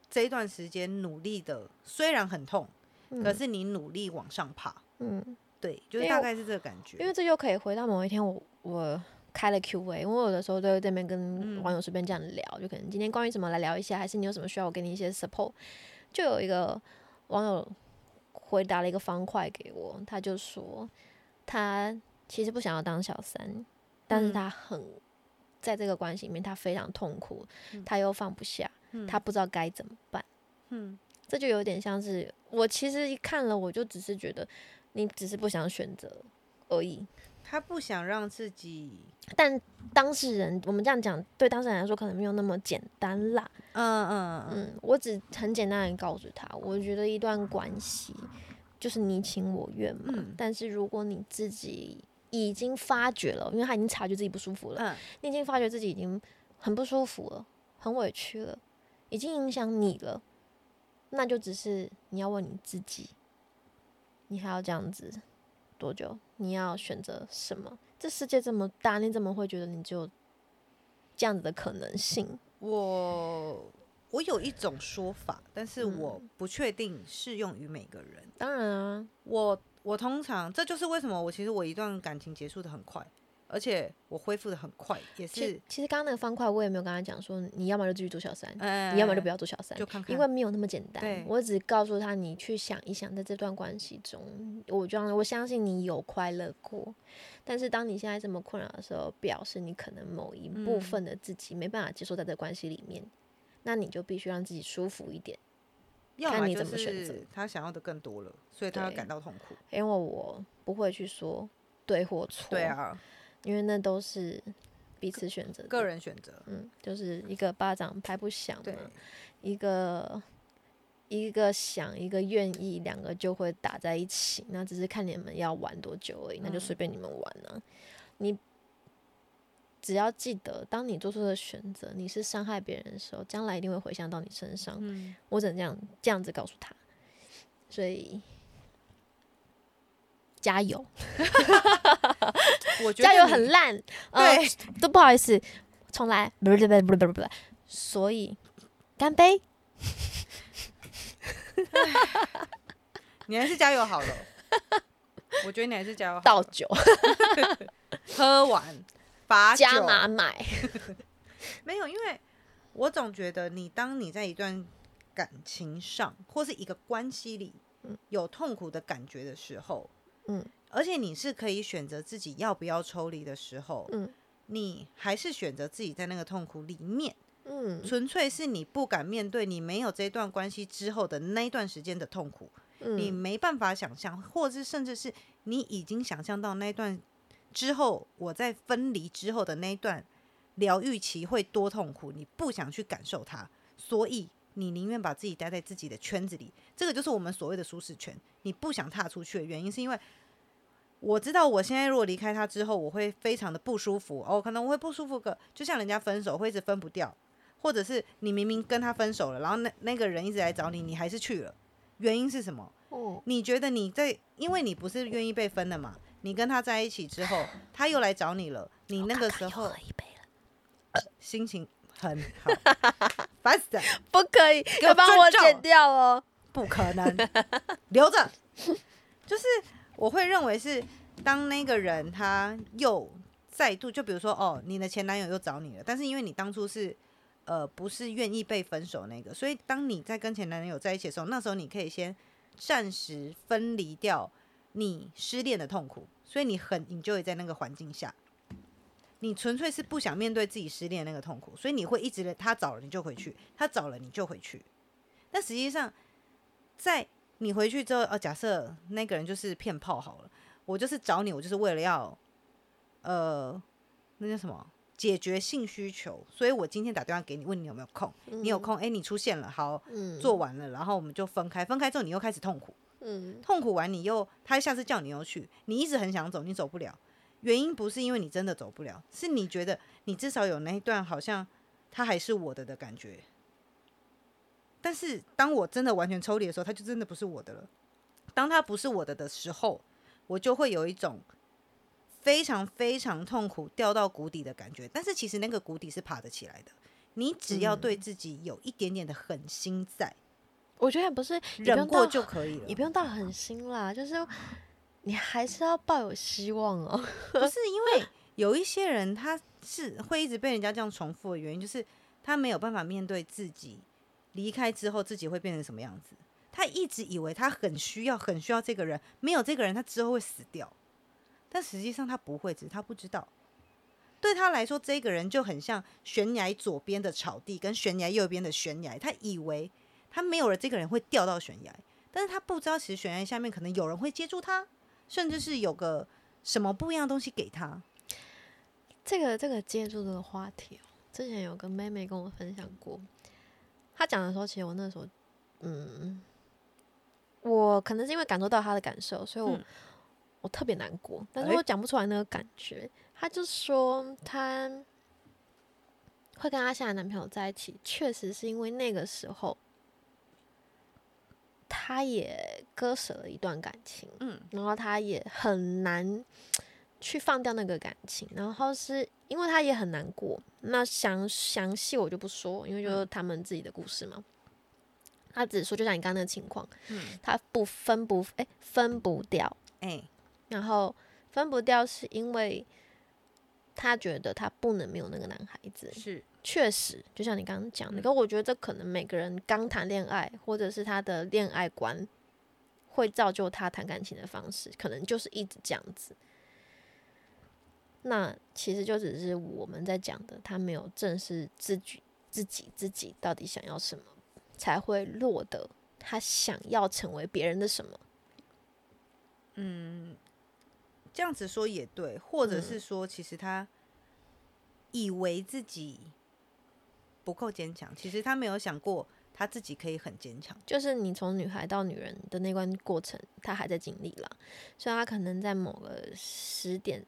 这一段时间努力的？虽然很痛，可嗯是你努力往上爬。嗯。对，就大概是这个感觉。因为这又可以回到某一天我，我开了 Q&A，因为我有的时候都会在那边跟嗯网友随便这样聊，就可能今天关于什么来聊一下，还是你有什么需要我给你一些 support，就有一个网友回答了一个方块给我，他就说他其实不想要当小三，但是嗯他很在这个关系里面他非常痛苦，嗯他又放不下，嗯他不知道该怎么办。嗯，这就有点像是我其实一看了，我就只是觉得你只是不想选择而已，他不想让自己，但当事人，我们这样讲，对当事人来说可能没有那么简单啦。嗯嗯嗯，嗯，我只很简单的告诉他，我觉得一段关系就是你情我愿嘛。嗯但是如果你自己已经发觉了，因为他已经察觉自己不舒服了，嗯你已经发觉自己已经很不舒服了，很委屈了，已经影响你了，那就只是你要问你自己，你还要这样子多久？你要选择什么？这世界这么大，你怎么会觉得你只有这样子的可能性？我我有一种说法，但是嗯我不确定适用于每个人。当然啊，我我通常这就是为什么我其实我一段感情结束的很快，而且我恢复的很快，也其是其实刚刚那个方块，我也没有跟他讲说，你要么就继续做小三，呃你要么就不要做小三，就看看，因为没有那么简单。我只告诉他，你去想一想，在这段关系中，我这样我相信你有快乐过，但是当你现在这么困扰的时候，表示你可能某一部嗯分的自己没办法接受在这关系里面，那你就必须让自己舒服一点。看你要么就怎么选择是他想要的更多了，所以他会感到痛苦。因为我不会去说对或错，对，啊，因为那都是彼此选择个，人选择。嗯，就是一个巴掌拍不响对嘛，一个一个想一个愿意，两个就会打在一起。那只是看你们要玩多久而已，那就随便你们玩啊。你只要记得，当你做出的选择，你是伤害别人的时候，将来一定会回向到你身上。嗯，我只能这样这样子告诉他，所以加油，我 (laughs) 觉得加油很烂，呃对，都不好意思，重来，不是不是不是不是不是，所以干杯。你还是加油好了。我觉得你还是加油好了。倒酒 (laughs) 喝完罚酒。加码买，(laughs) 没有，因为我总觉得你当你在一段感情上或是一个关系里嗯。有痛苦的感觉的时候，嗯，而且你是可以选择自己要不要抽离的时候，嗯，你还是选择自己在那个痛苦里面，嗯。纯粹是你不敢面对你没有这段关系之后的那一段时间的痛苦，你嗯没办法想象，或者是甚至是你已经想象到那一段之后，我在分离之后的那一段疗愈期会多痛苦，你不想去感受它，所以你宁愿把自己待在自己的圈子里。这个就是我们所谓的舒适圈。你不想踏出去的原因，是因为我知道我现在如果离开他之后，我会非常的不舒服哦，可能我会不舒服个，就像人家分手会一直分不掉，或者是你明明跟他分手了，然后那那个人一直来找你，你还是去了，原因是什么？哦，你觉得你在，因为你不是愿意被分的嘛？你跟他在一起之后，(laughs) 他又来找你了，你那个时候心情很好，(laughs) 烦死了，不可以，我要帮我剪掉哦。不可能，(laughs) 留着。就是我会认为是，当那个人他又再度，就比如说哦，你的前男友又找你了，但是因为你当初是呃不是愿意被分手那个，所以当你在跟前男友在一起的时候，那时候你可以先暂时分离掉你失恋的痛苦，所以你很你就会在那个环境下。你纯粹是不想面对自己失恋的那个痛苦，所以你会一直他找了你就回去，他找了你就回去。但实际上，在你回去之后，哦，假设那个人就是骗炮好了，我就是找你，我就是为了要，呃，那叫什么？解决性需求，所以我今天打电话给你，问你有没有空，你有空，哎、你出现了，好，嗯做完了，然后我们就分开，分开之后你又开始痛苦，嗯痛苦完你又，他下次叫你又去，你一直很想走，你走不了，原因不是因为你真的走不了，是你觉得你至少有那一段好像他还是我的的感觉。但是当我真的完全抽离的时候，他就真的不是我的了。当他不是我的的时候，我就会有一种非常非常痛苦、掉到谷底的感觉。但是其实那个谷底是爬得起来的，你只要对自己有一点点的狠心在，我觉得不是忍过就可以了也。不用到狠心啦，就是你还是要抱有希望哦。(laughs) 不是因为有一些人他是会一直被人家这样重复的原因，就是他没有办法面对自己离开之后自己会变成什么样子。他一直以为他很需要、很需要这个人，没有这个人他之后会死掉，但实际上他不会，只是他不知道。对他来说，这个人就很像悬崖左边的草地跟悬崖右边的悬崖。他以为他没有了这个人会掉到悬崖，但是他不知道，其实悬崖下面可能有人会接住他，甚至是有个什么不一样的东西给他？这个这个接住这个话题哦，之前有个妹妹跟我分享过，她讲的时候，其实我那时候，嗯，我可能是因为感受到她的感受，所以我、嗯我特别难过，但是哎我讲不出来那个感觉。她就说她会跟她现在男朋友在一起，确实是因为那个时候她也割舍了一段感情，嗯然后他也很难去放掉那个感情，然后是因为他也很难过。那详详细我就不说，因为就是他们自己的故事嘛。他只说，就像你刚刚那个情况，嗯，他不分不哎、分不掉，哎、然后分不掉是因为他觉得他不能没有那个男孩子，是，确实，就像你刚刚讲的，嗯可我觉得这可能每个人刚谈恋爱，或者是他的恋爱观，会造就他谈感情的方式，可能就是一直这样子。那其实就只是我们在讲的，他没有正视自己自己自己到底想要什么，才会落得他想要成为别人的什么。嗯，这样子说也对，或者是说，其实他以为自己不够坚强，其实他没有想过他自己可以很坚强。就是你从女孩到女人的那关过程，他还在经历了，所以他可能在某个时点，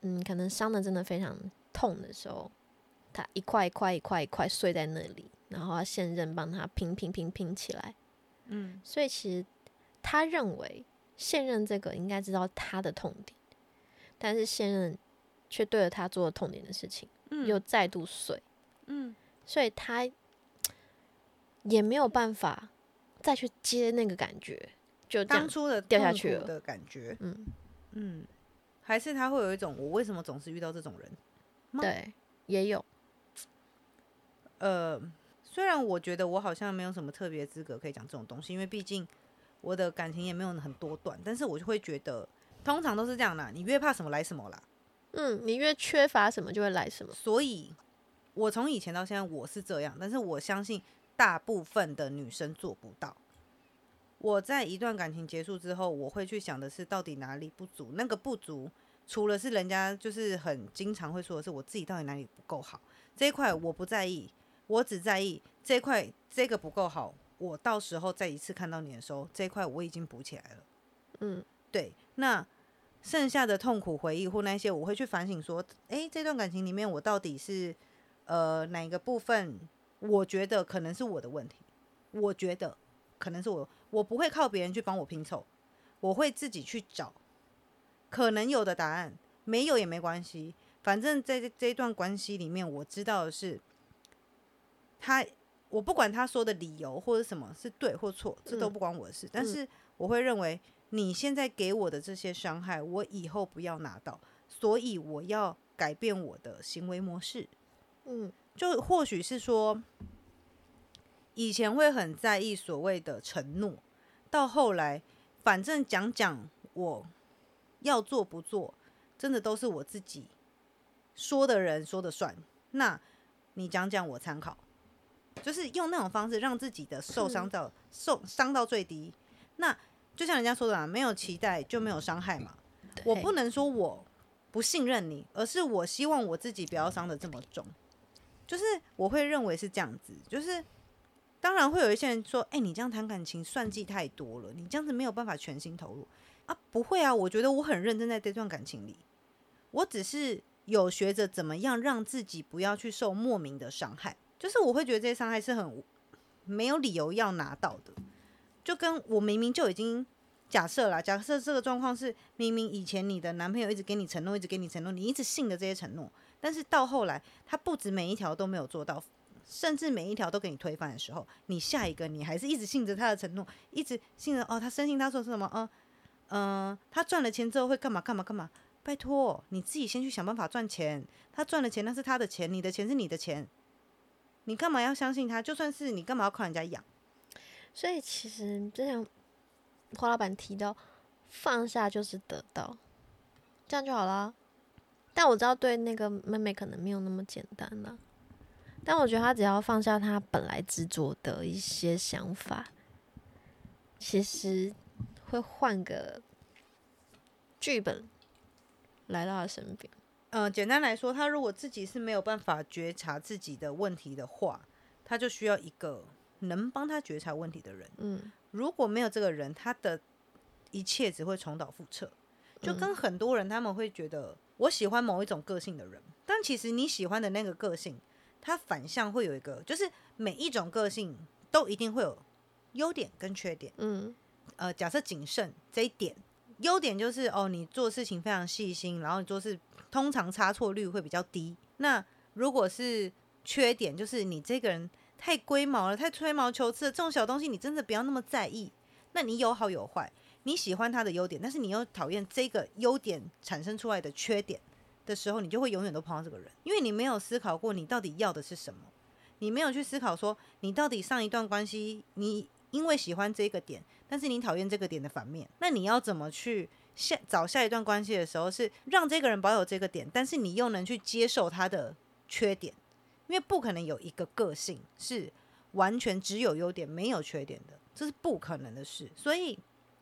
嗯，可能伤的真的非常痛的时候，他一块一块一块一块碎在那里，然后他现任帮他拼拼拼拼起来，嗯，所以其实他认为现任这个应该知道他的痛点，但是现任却对着他做了痛点的事情，嗯。又再度碎，嗯，所以他也没有办法再去接那个感觉，就，当初的掉下去了的感觉，嗯，嗯，还是他会有一种我为什么总是遇到这种人？对，也有，呃，虽然我觉得我好像没有什么特别资格可以讲这种东西，因为毕竟我的感情也没有很多段，但是我就会觉得，通常都是这样啦，你越怕什么来什么啦。嗯，你越缺乏什么就会来什么，所以，我从以前到现在我是这样，但是我相信大部分的女生做不到。我在一段感情结束之后，我会去想的是到底哪里不足，那个不足除了是人家就是很经常会说的是我自己到底哪里不够好这一块我不在意，我只在意这一块这个不够好，我到时候再一次看到你的时候，这一块我已经补起来了。嗯，对，那剩下的痛苦回忆或那些，我会去反省说，诶，这段感情里面我到底是呃哪一个部分，我觉得可能是我的问题，我觉得可能是我，我不会靠别人去帮我拼凑，我会自己去找可能有的答案，没有也没关系，反正在这这一段关系里面，我知道的是他。我不管他说的理由或者什么是对或错，这都嗯不关我的事。但嗯是我会认为，你现在给我的这些伤害，我以后不要拿到，所以我要改变我的行为模式。嗯就或许是说，以前会很在意所谓的承诺，到后来，反正讲讲我要做不做，真的都是我自己说的人说的算。那你讲讲我参考，就是用那种方式让自己的受伤到、受伤到最低。那就像人家说的啊，没有期待就没有伤害嘛。我不能说我不信任你，而是我希望我自己不要伤的这么重。就是我会认为是这样子，就是当然会有一些人说，哎、你这样谈感情算计太多了，你这样子没有办法全心投入啊。不会啊，我觉得我很认真在这段感情里，我只是有学着怎么样让自己不要去受莫名的伤害。就是我会觉得这些伤害是很没有理由要拿到的，就跟我明明就已经假设啦，假设这个状况是明明以前你的男朋友一直给你承诺，一直给你承诺，你一直信的这些承诺，但是到后来他不止每一条都没有做到，甚至每一条都给你推翻的时候，你下一个你还是一直信着他的承诺，一直信着哦，他深信他说什么，嗯、嗯、他赚了钱之后会干嘛干嘛干嘛。拜托，你自己先去想办法赚钱。他赚了钱那是他的钱，你的钱是你的钱，你干嘛要相信他？就算是你干嘛要靠人家养？所以其实就像花老板提到，放下就是得到，这样就好啦。但我知道对那个妹妹可能没有那么简单啦。但我觉得她只要放下她本来执着的一些想法，其实会换个剧本来到他身边。呃，简单来说，他如果自己是没有办法觉察自己的问题的话，他就需要一个能帮他觉察问题的人。嗯如果没有这个人，他的一切只会重蹈覆辙。就跟很多人他们会觉得我喜欢某一种个性的人，但其实你喜欢的那个个性，它反向会有一个，就是每一种个性都一定会有优点跟缺点。嗯呃，假设谨慎这一点，优点就是哦，你做事情非常细心，然后你做事通常差错率会比较低。那如果是缺点，就是你这个人太龟毛了，太吹毛求疵了，这种小东西你真的不要那么在意。那你有好有坏，你喜欢他的优点，但是你又讨厌这个优点产生出来的缺点的时候，你就会永远都碰到这个人，因为你没有思考过你到底要的是什么，你没有去思考说你到底上一段关系你因为喜欢这个点，但是你讨厌这个点的反面，那你要怎么去下找下一段关系的时候，是让这个人保有这个点，但是你又能去接受他的缺点，因为不可能有一个个性是完全只有优点没有缺点的，这是不可能的事。所以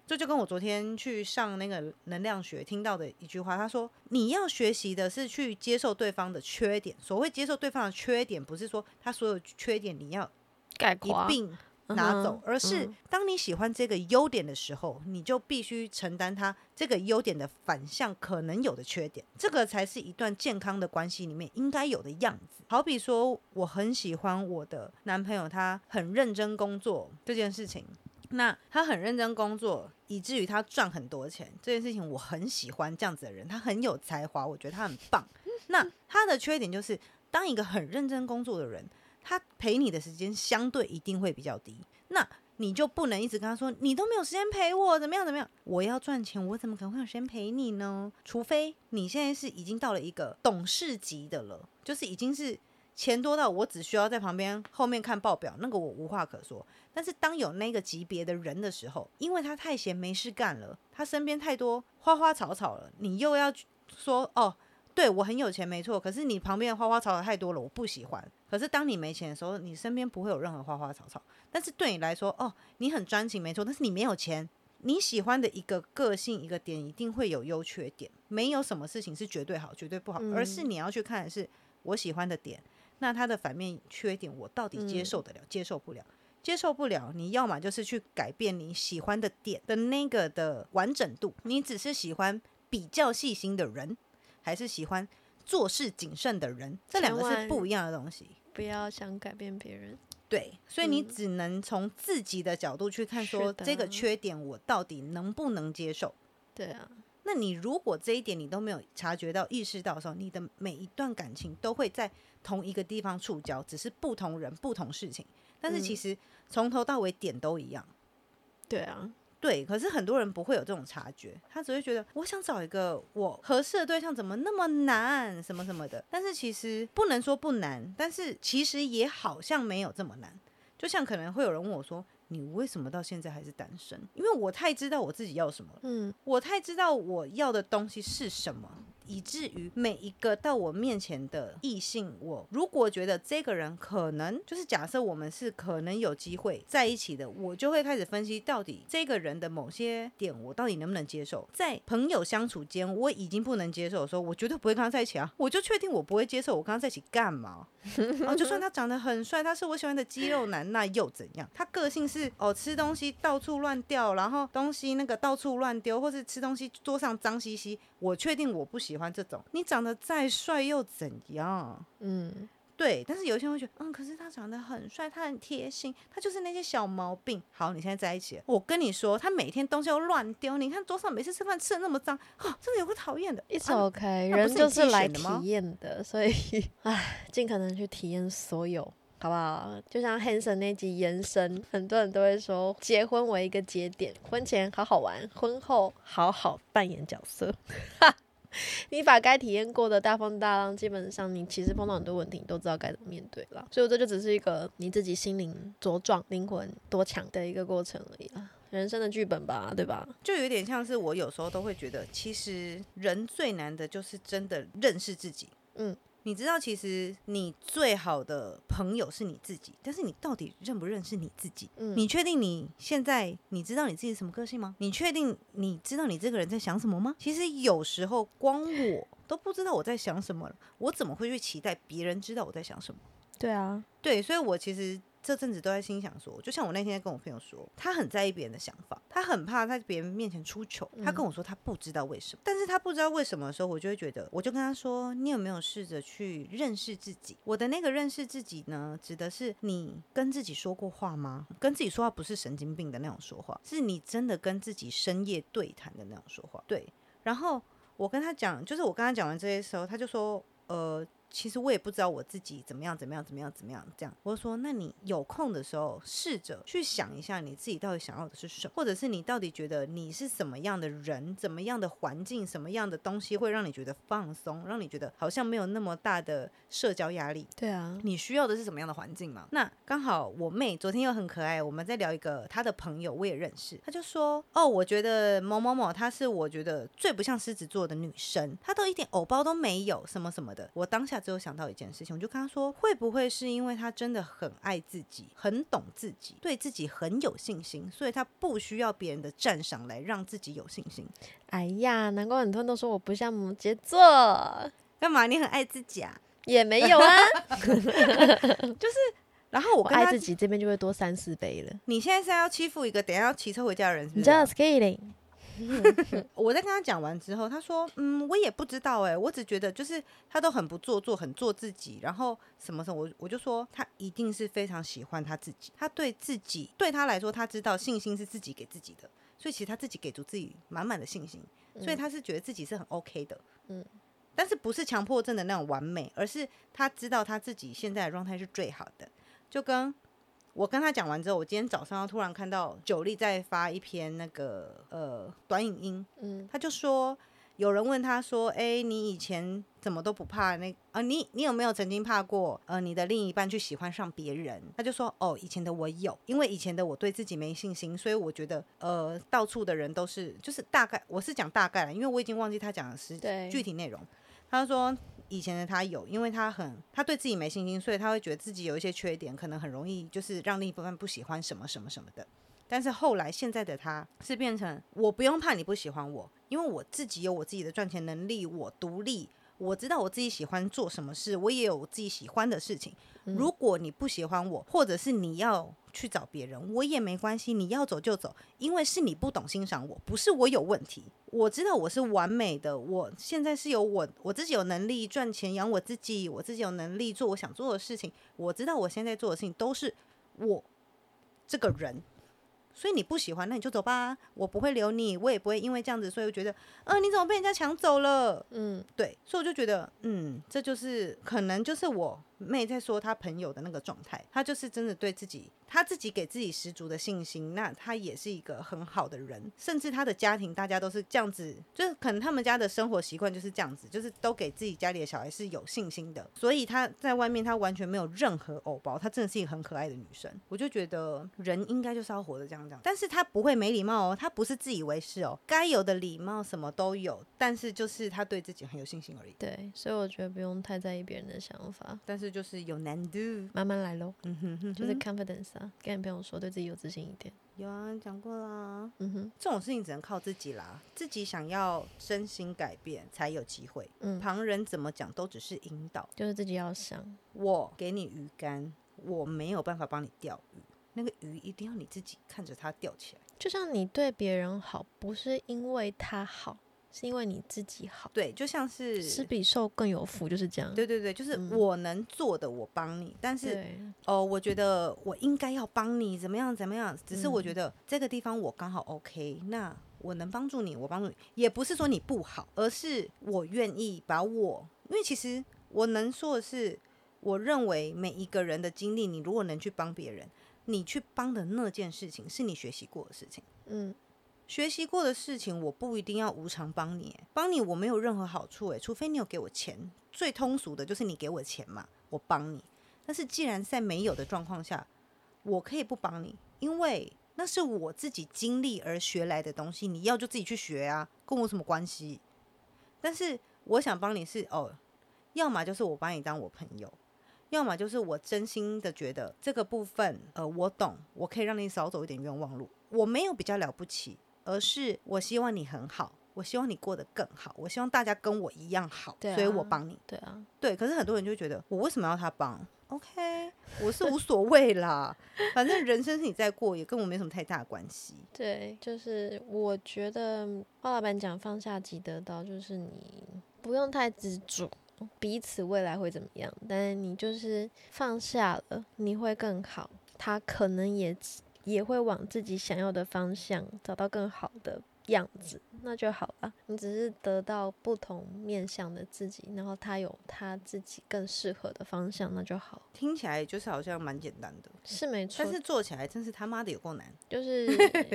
这就跟我昨天去上那个能量学听到的一句话，他说你要学习的是去接受对方的缺点。所谓接受对方的缺点，不是说他所有缺点你要一概括并拿走嗯，而是嗯当你喜欢这个优点的时候，你就必须承担他这个优点的反向可能有的缺点，这个才是一段健康的关系里面应该有的样子。好比说，我很喜欢我的男朋友，他很认真工作这件事情。那他很认真工作，以至于他赚很多钱，这件事情我很喜欢这样子的人。他很有才华，我觉得他很棒。那他的缺点就是，当一个很认真工作的人，他陪你的时间相对一定会比较低。那你就不能一直跟他说，你都没有时间陪我，怎么样怎么样？我要赚钱，我怎么可能会有时间陪你呢？除非你现在是已经到了一个董事级的了，就是已经是钱多到我只需要在旁边后面看报表，那个我无话可说。但是当有那个级别的人的时候，因为他太闲没事干了，他身边太多花花草草了，你又要说哦，对我很有钱没错，可是你旁边的花花草草太多了，我不喜欢。可是当你没钱的时候，你身边不会有任何花花草草。但是对你来说，哦，你很专情没错，但是你没有钱。你喜欢的一个个性一个点，一定会有优缺点，没有什么事情是绝对好、绝对不好，而是你要去看的是我喜欢的点，那它的反面缺点我到底接受得了、接受不了？接受不了，你要么就是去改变你喜欢的点的那个的完整度，你只是喜欢比较细心的人，还是喜欢做事谨慎的人？这两个是不一样的东西。不要想改变别人。对，所以你嗯只能从自己的角度去看，是说这个缺点我到底能不能接受。对啊，那你如果这一点你都没有察觉到、意识到的时候，你的每一段感情都会在同一个地方触礁，只是不同人、不同事情，但是其嗯实从头到尾点都一样。对啊，对，可是很多人不会有这种察觉，他只会觉得我想找一个我合适的对象，怎么那么难，什么什么的。但是其实不能说不难，但是其实也好像没有这么难。就像可能会有人问我说：“你为什么到现在还是单身？”因为我太知道我自己要什么了。嗯我太知道我要的东西是什么，以至于每一个到我面前的异性，我如果觉得这个人可能就是假设我们是可能有机会在一起的，我就会开始分析到底这个人的某些点我到底能不能接受。在朋友相处间，我已经不能接受的时候，我绝对不会跟他在一起啊！我就确定我不会接受，我跟他在一起干嘛？然 (laughs) 后就算他长得很帅，他是我喜欢的肌肉男，那又怎样？他个性是哦，吃东西到处乱掉，然后东西那个到处乱丢，或是吃东西桌上脏兮兮。我确定我不喜欢这种。你长得再帅又怎样？嗯，对，但是有些人会觉得，嗯，可是他长得很帅，他很贴心，他就是那些小毛病。好，你现在在一起了，我跟你说，他每天东西都乱丢，你看桌上每次吃饭吃的那么脏，啊，真的有个讨厌的。It's 啊 OK，、人就是来体验的，所以 (laughs) 唉，尽可能去体验所有，好不好？就像 Hanson 那集延伸，很多人都会说，结婚为一个节点，婚前好好玩，婚后好好扮演角色。(laughs) 你把该体验过的大风大浪，基本上你其实碰到很多问题，你都知道该怎么面对了。所以这就只是一个你自己心灵茁壮、灵魂多强的一个过程而已啦。人生的剧本吧，对吧？就有点像是我有时候都会觉得，其实人最难的就是真的认识自己。嗯，你知道，其实你最好的朋友是你自己，但是你到底认不认识你自己？嗯你确定你现在你知道你自己什么个性吗？你确定你知道你这个人在想什么吗？其实有时候光我 (laughs) 都不知道我在想什么了，我怎么会去期待别人知道我在想什么？对啊，对，所以我其实这阵子都在心想说，就像我那天在跟我朋友说，他很在意别人的想法，他很怕在别人面前出糗。他跟我说他不知道为什么，但是他不知道为什么的时候，我就会觉得，我就跟他说，你有没有试着去认识自己？我的那个认识自己呢，指的是你跟自己说过话吗？跟自己说话不是神经病的那种说话，是你真的跟自己深夜对谈的那种说话。对，然后我跟他讲，就是我跟他讲完这些时候，他就说，呃。其实我也不知道我自己怎么样，怎么样，怎么样，怎么样，这样。我就说，那你有空的时候，试着去想一下你自己到底想要的是什么，或者是你到底觉得你是什么样的人，怎么样的环境，什么样的东西会让你觉得放松，让你觉得好像没有那么大的社交压力。对啊，你需要的是什么样的环境嘛？那刚好我妹昨天又很可爱，我们在聊一个她的朋友，我也认识，她就说：“哦，我觉得某某某她是我觉得最不像狮子座的女生，她都一点偶包都没有，什么什么的。”我当下只有想到一件事情，我就跟他说：“会不会是因为他真的很爱自己，很懂自己，对自己很有信心，所以他不需要别人的赞赏来让自己有信心？哎呀，难怪很多人都说我不像摩羯座，干嘛？你很爱自己啊？”也没有啊 (laughs) (laughs) 就是然后我爱自己这边就会多三四倍了。你现在是要欺负一个等一下要骑车回家的人，是不是？你知道 skating (laughs) 我在跟他讲完之后，他说：“嗯，我也不知道哎、我只觉得就是他都很不做作，很做自己，然后什么什么，我我就说他一定是非常喜欢他自己，他对自己对他来说，他知道信心是自己给自己的，所以其实他自己给足自己满满的信心，所以他是觉得自己是很 OK 的，嗯但是不是强迫症的那种完美，而是他知道他自己现在的状态是最好的，就跟。我跟他讲完之后，我今天早上突然看到九力在发一篇那个呃短影音，嗯，他就说有人问他说：“哎、你以前怎么都不怕那啊？你你有没有曾经怕过呃你的另一半去喜欢上别人？”他就说：“哦，以前的我有，因为以前的我对自己没信心，所以我觉得呃到处的人都是就是大概我是讲大概了，因为我已经忘记他讲的是具体内容。他说。”以前的他有，因为他很他对自己没信心，所以他会觉得自己有一些缺点，可能很容易就是让另一部分不喜欢什么什么什么的。但是后来现在的他是变成我不用怕你不喜欢我，因为我自己有我自己的赚钱能力，我独立，我知道我自己喜欢做什么事，我也有我自己喜欢的事情。如果你不喜欢我，或者是你要去找别人，我也没关系，你要走就走，因为是你不懂欣赏我，不是我有问题。我知道我是完美的，我现在是有我我自己有能力赚钱养我自己，我自己有能力做我想做的事情。我知道我现在做的事情都是我这个人，所以你不喜欢，那你就走吧，我不会留你，我也不会因为这样子，所以我觉得，呃，你怎么被人家抢走了？嗯，对，所以我就觉得，嗯，这就是可能就是我妹在说她朋友的那个状态，她就是真的对自己，她自己给自己十足的信心，那她也是一个很好的人，甚至她的家庭大家都是这样子，就是可能他们家的生活习惯就是这样子，就是都给自己家里的小孩是有信心的，所以她在外面她完全没有任何偶包，她真的是一个很可爱的女生，我就觉得人应该就是要活得这样这样，但是她不会没礼貌哦，她不是自以为是哦，该有的礼貌什么都有，但是就是她对自己很有信心而已。对，所以我觉得不用太在意别人的想法，但是就是有难度。慢慢来喽，嗯哼哼，就是 confidence 啊，跟你朋友说，对自己有自信一点。有啊，讲过啦。嗯哼，这种事情只能靠自己啦，自己想要身心改变才有机会。嗯，旁人怎么讲都只是引导。就是自己要想，我给你鱼竿，我没有办法帮你钓鱼，那个鱼一定要你自己看着它钓起来。就像你对别人好，不是因为他好，是因为你自己好。对，就像是施比受更有福，就是这样。对对对，就是嗯我能做的我帮你，但是对，哦，我觉得我应该要帮你，怎么样怎么样？只是我嗯觉得这个地方我刚好 OK，那我能帮助你，我帮助你，也不是说你不好，而是我愿意把我，因为其实我能说的是，我认为每一个人的经历，你如果能去帮别人，你去帮的那件事情是你学习过的事情。嗯，学习过的事情，我不一定要无偿帮你，帮你我没有任何好处，诶，除非你有给我钱。最通俗的就是你给我钱嘛，我帮你。但是既然在没有的状况下，我可以不帮你，因为那是我自己经历而学来的东西，你要就自己去学啊，跟我什么关系？但是我想帮你是哦，要么就是我把你当我朋友，要么就是我真心的觉得这个部分，呃，我懂，我可以让你少走一点冤枉路。我没有比较了不起，而是我希望你很好，我希望你过得更好，我希望大家跟我一样好，对啊所以我帮你。对啊，对，可是很多人就觉得，我为什么要他帮？OK，我是无所谓啦，反正人生是你在过，也跟我没什么太大的关系。对，就是我觉得花老板讲放下即得到，就是你不用太执着彼此未来会怎么样，但是你就是放下了，你会更好，他可能也也会往自己想要的方向找到更好的样子，那就好了。你只是得到不同面向的自己，然后他有他自己更适合的方向，那就好，听起来就是好像蛮简单的，是没错但。是做起来真是他妈的有够难，就是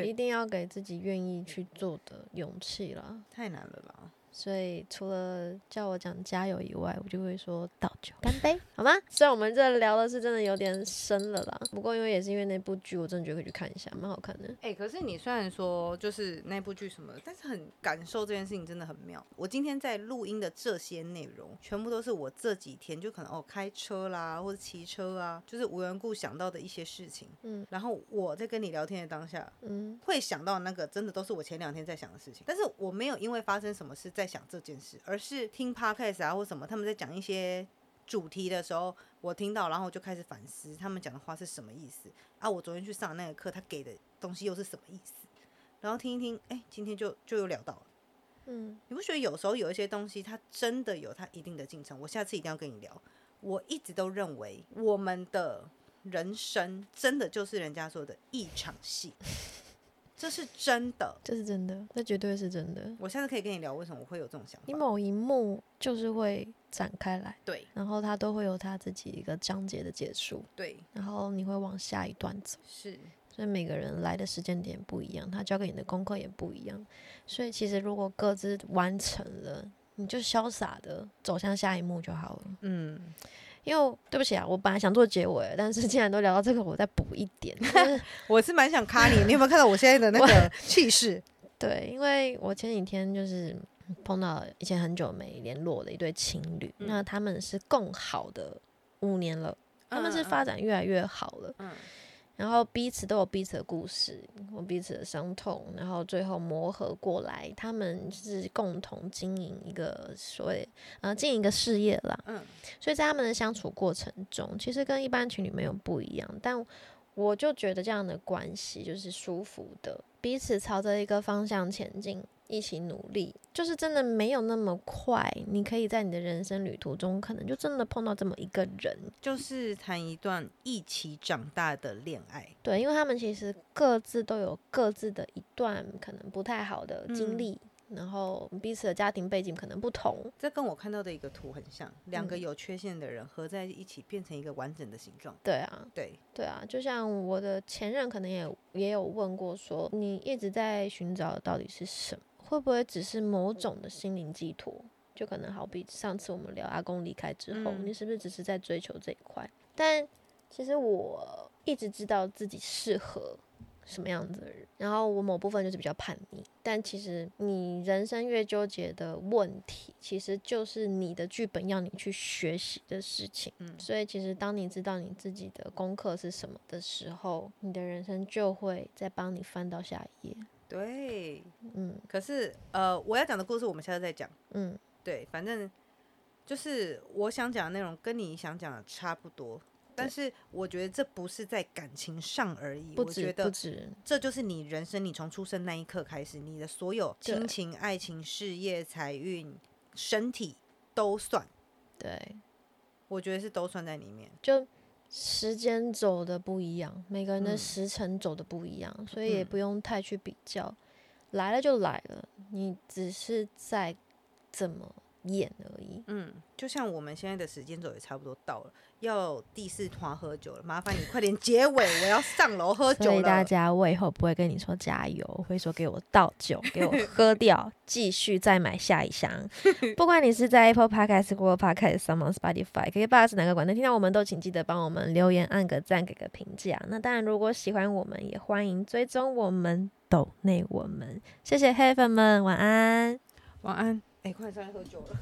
一定要给自己愿意去做的勇气啦。太难了啦。所以除了叫我讲加油以外，我就会说倒酒干杯，(laughs) 好吗？虽然我们这聊的是真的有点深了啦，不过因为也是因为那部剧，我真的觉得可以去看一下，蛮好看的。哎、可是你虽然说就是那部剧什么，但是很感受这件事情真的很妙。我今天在录音的这些内容，全部都是我这几天就可能哦开车啦，或者骑车啊，就是无缘故想到的一些事情。嗯，然后我在跟你聊天的当下，嗯，会想到那个真的都是我前两天在想的事情，但是我没有因为发生什么事在想这件事，而是听 podcast 啊或什么他们在讲一些主题的时候，我听到，然后我就开始反思他们讲的话是什么意思啊。我昨天去上那个课，他给的东西又是什么意思？然后听一听，哎、今天就就有聊到了。嗯，你不觉得有时候有一些东西，它真的有它一定的进程？我下次一定要跟你聊。我一直都认为我们的人生真的就是人家说的一场戏，这是真的。这是真的，这绝对是真的。我下次可以跟你聊为什么我会有这种想法。你某一幕就是会展开来，对然后它都会有它自己一个章节的结束，对然后你会往下一段走。是，所以每个人来的时间点不一样，他交给你的功课也不一样。所以其实如果各自完成了，你就潇洒的走向下一幕就好了。嗯，因为对不起啊，我本来想做结尾，但是既然都聊到这个，我再补一点。就是 (laughs) 我是蛮想卡你，你有没有看到我现在的那个气势？(laughs) 对，因为我前几天就是碰到以前很久没联络的一对情侣，嗯那他们是共好的五年了，他们是嗯发展越来越好了。嗯然后彼此都有彼此的故事，有彼此的伤痛，然后最后磨合过来，他们是共同经营一个所谓呃经营一个事业啦。嗯所以在他们的相处过程中，其实跟一般情侣没有不一样，但我就觉得这样的关系就是舒服的，彼此朝着一个方向前进，一起努力，就是真的没有那么快。你可以在你的人生旅途中，可能就真的碰到这么一个人，就是谈一段一起长大的恋爱。对，因为他们其实各自都有各自的一段可能不太好的经嗯历，然后彼此的家庭背景可能不同，这跟我看到的一个图很像，两个嗯有缺陷的人合在一起变成一个完整的形状。对啊，对，对啊，就像我的前任可能也也有问过说，你一直在寻找到底是什么？会不会只是某种的心灵寄托？就可能好比上次我们聊阿公离开之后，嗯你是不是只是在追求这一块？但其实我一直知道自己适合什么样子的人，然后我某部分就是比较叛逆，但其实你人生越纠结的问题，其实就是你的剧本要你去学习的事情。嗯所以其实当你知道你自己的功课是什么的时候，你的人生就会再帮你翻到下一页。对。嗯可是呃，我要讲的故事我们下次再讲。嗯，对，反正就是我想讲的内容跟你想讲的差不多，但是我觉得这不是在感情上而已，不我觉得不止，这就是你人生，你从出生那一刻开始，你的所有对亲情、爱情、事业、财运、身体都算，对，我觉得是都算在里面。就时间走的不一样，每个人的嗯。时辰走的不一样，所以也嗯。不用太去比较，来了就来了，你只是在怎么演而已。嗯，就像我们现在的时间轴也差不多到了，要第四团喝酒了，麻烦你快点结尾，我要上楼喝酒所以大。家，我以后不会跟你说加油，我会说给我倒酒，给我 (laughs) 喝掉，继续再买下一箱。不管你是在 Apple Podcast、Google Podcast、s o m e Spotify、KK Bus 哪个管道听到我们，都请记得帮我们留言、按个赞、给个评价。那当然，如果喜欢我们，也欢迎追踪我们、抖内我们。谢谢黑粉们，晚安。晚安。哎，快上来喝酒了。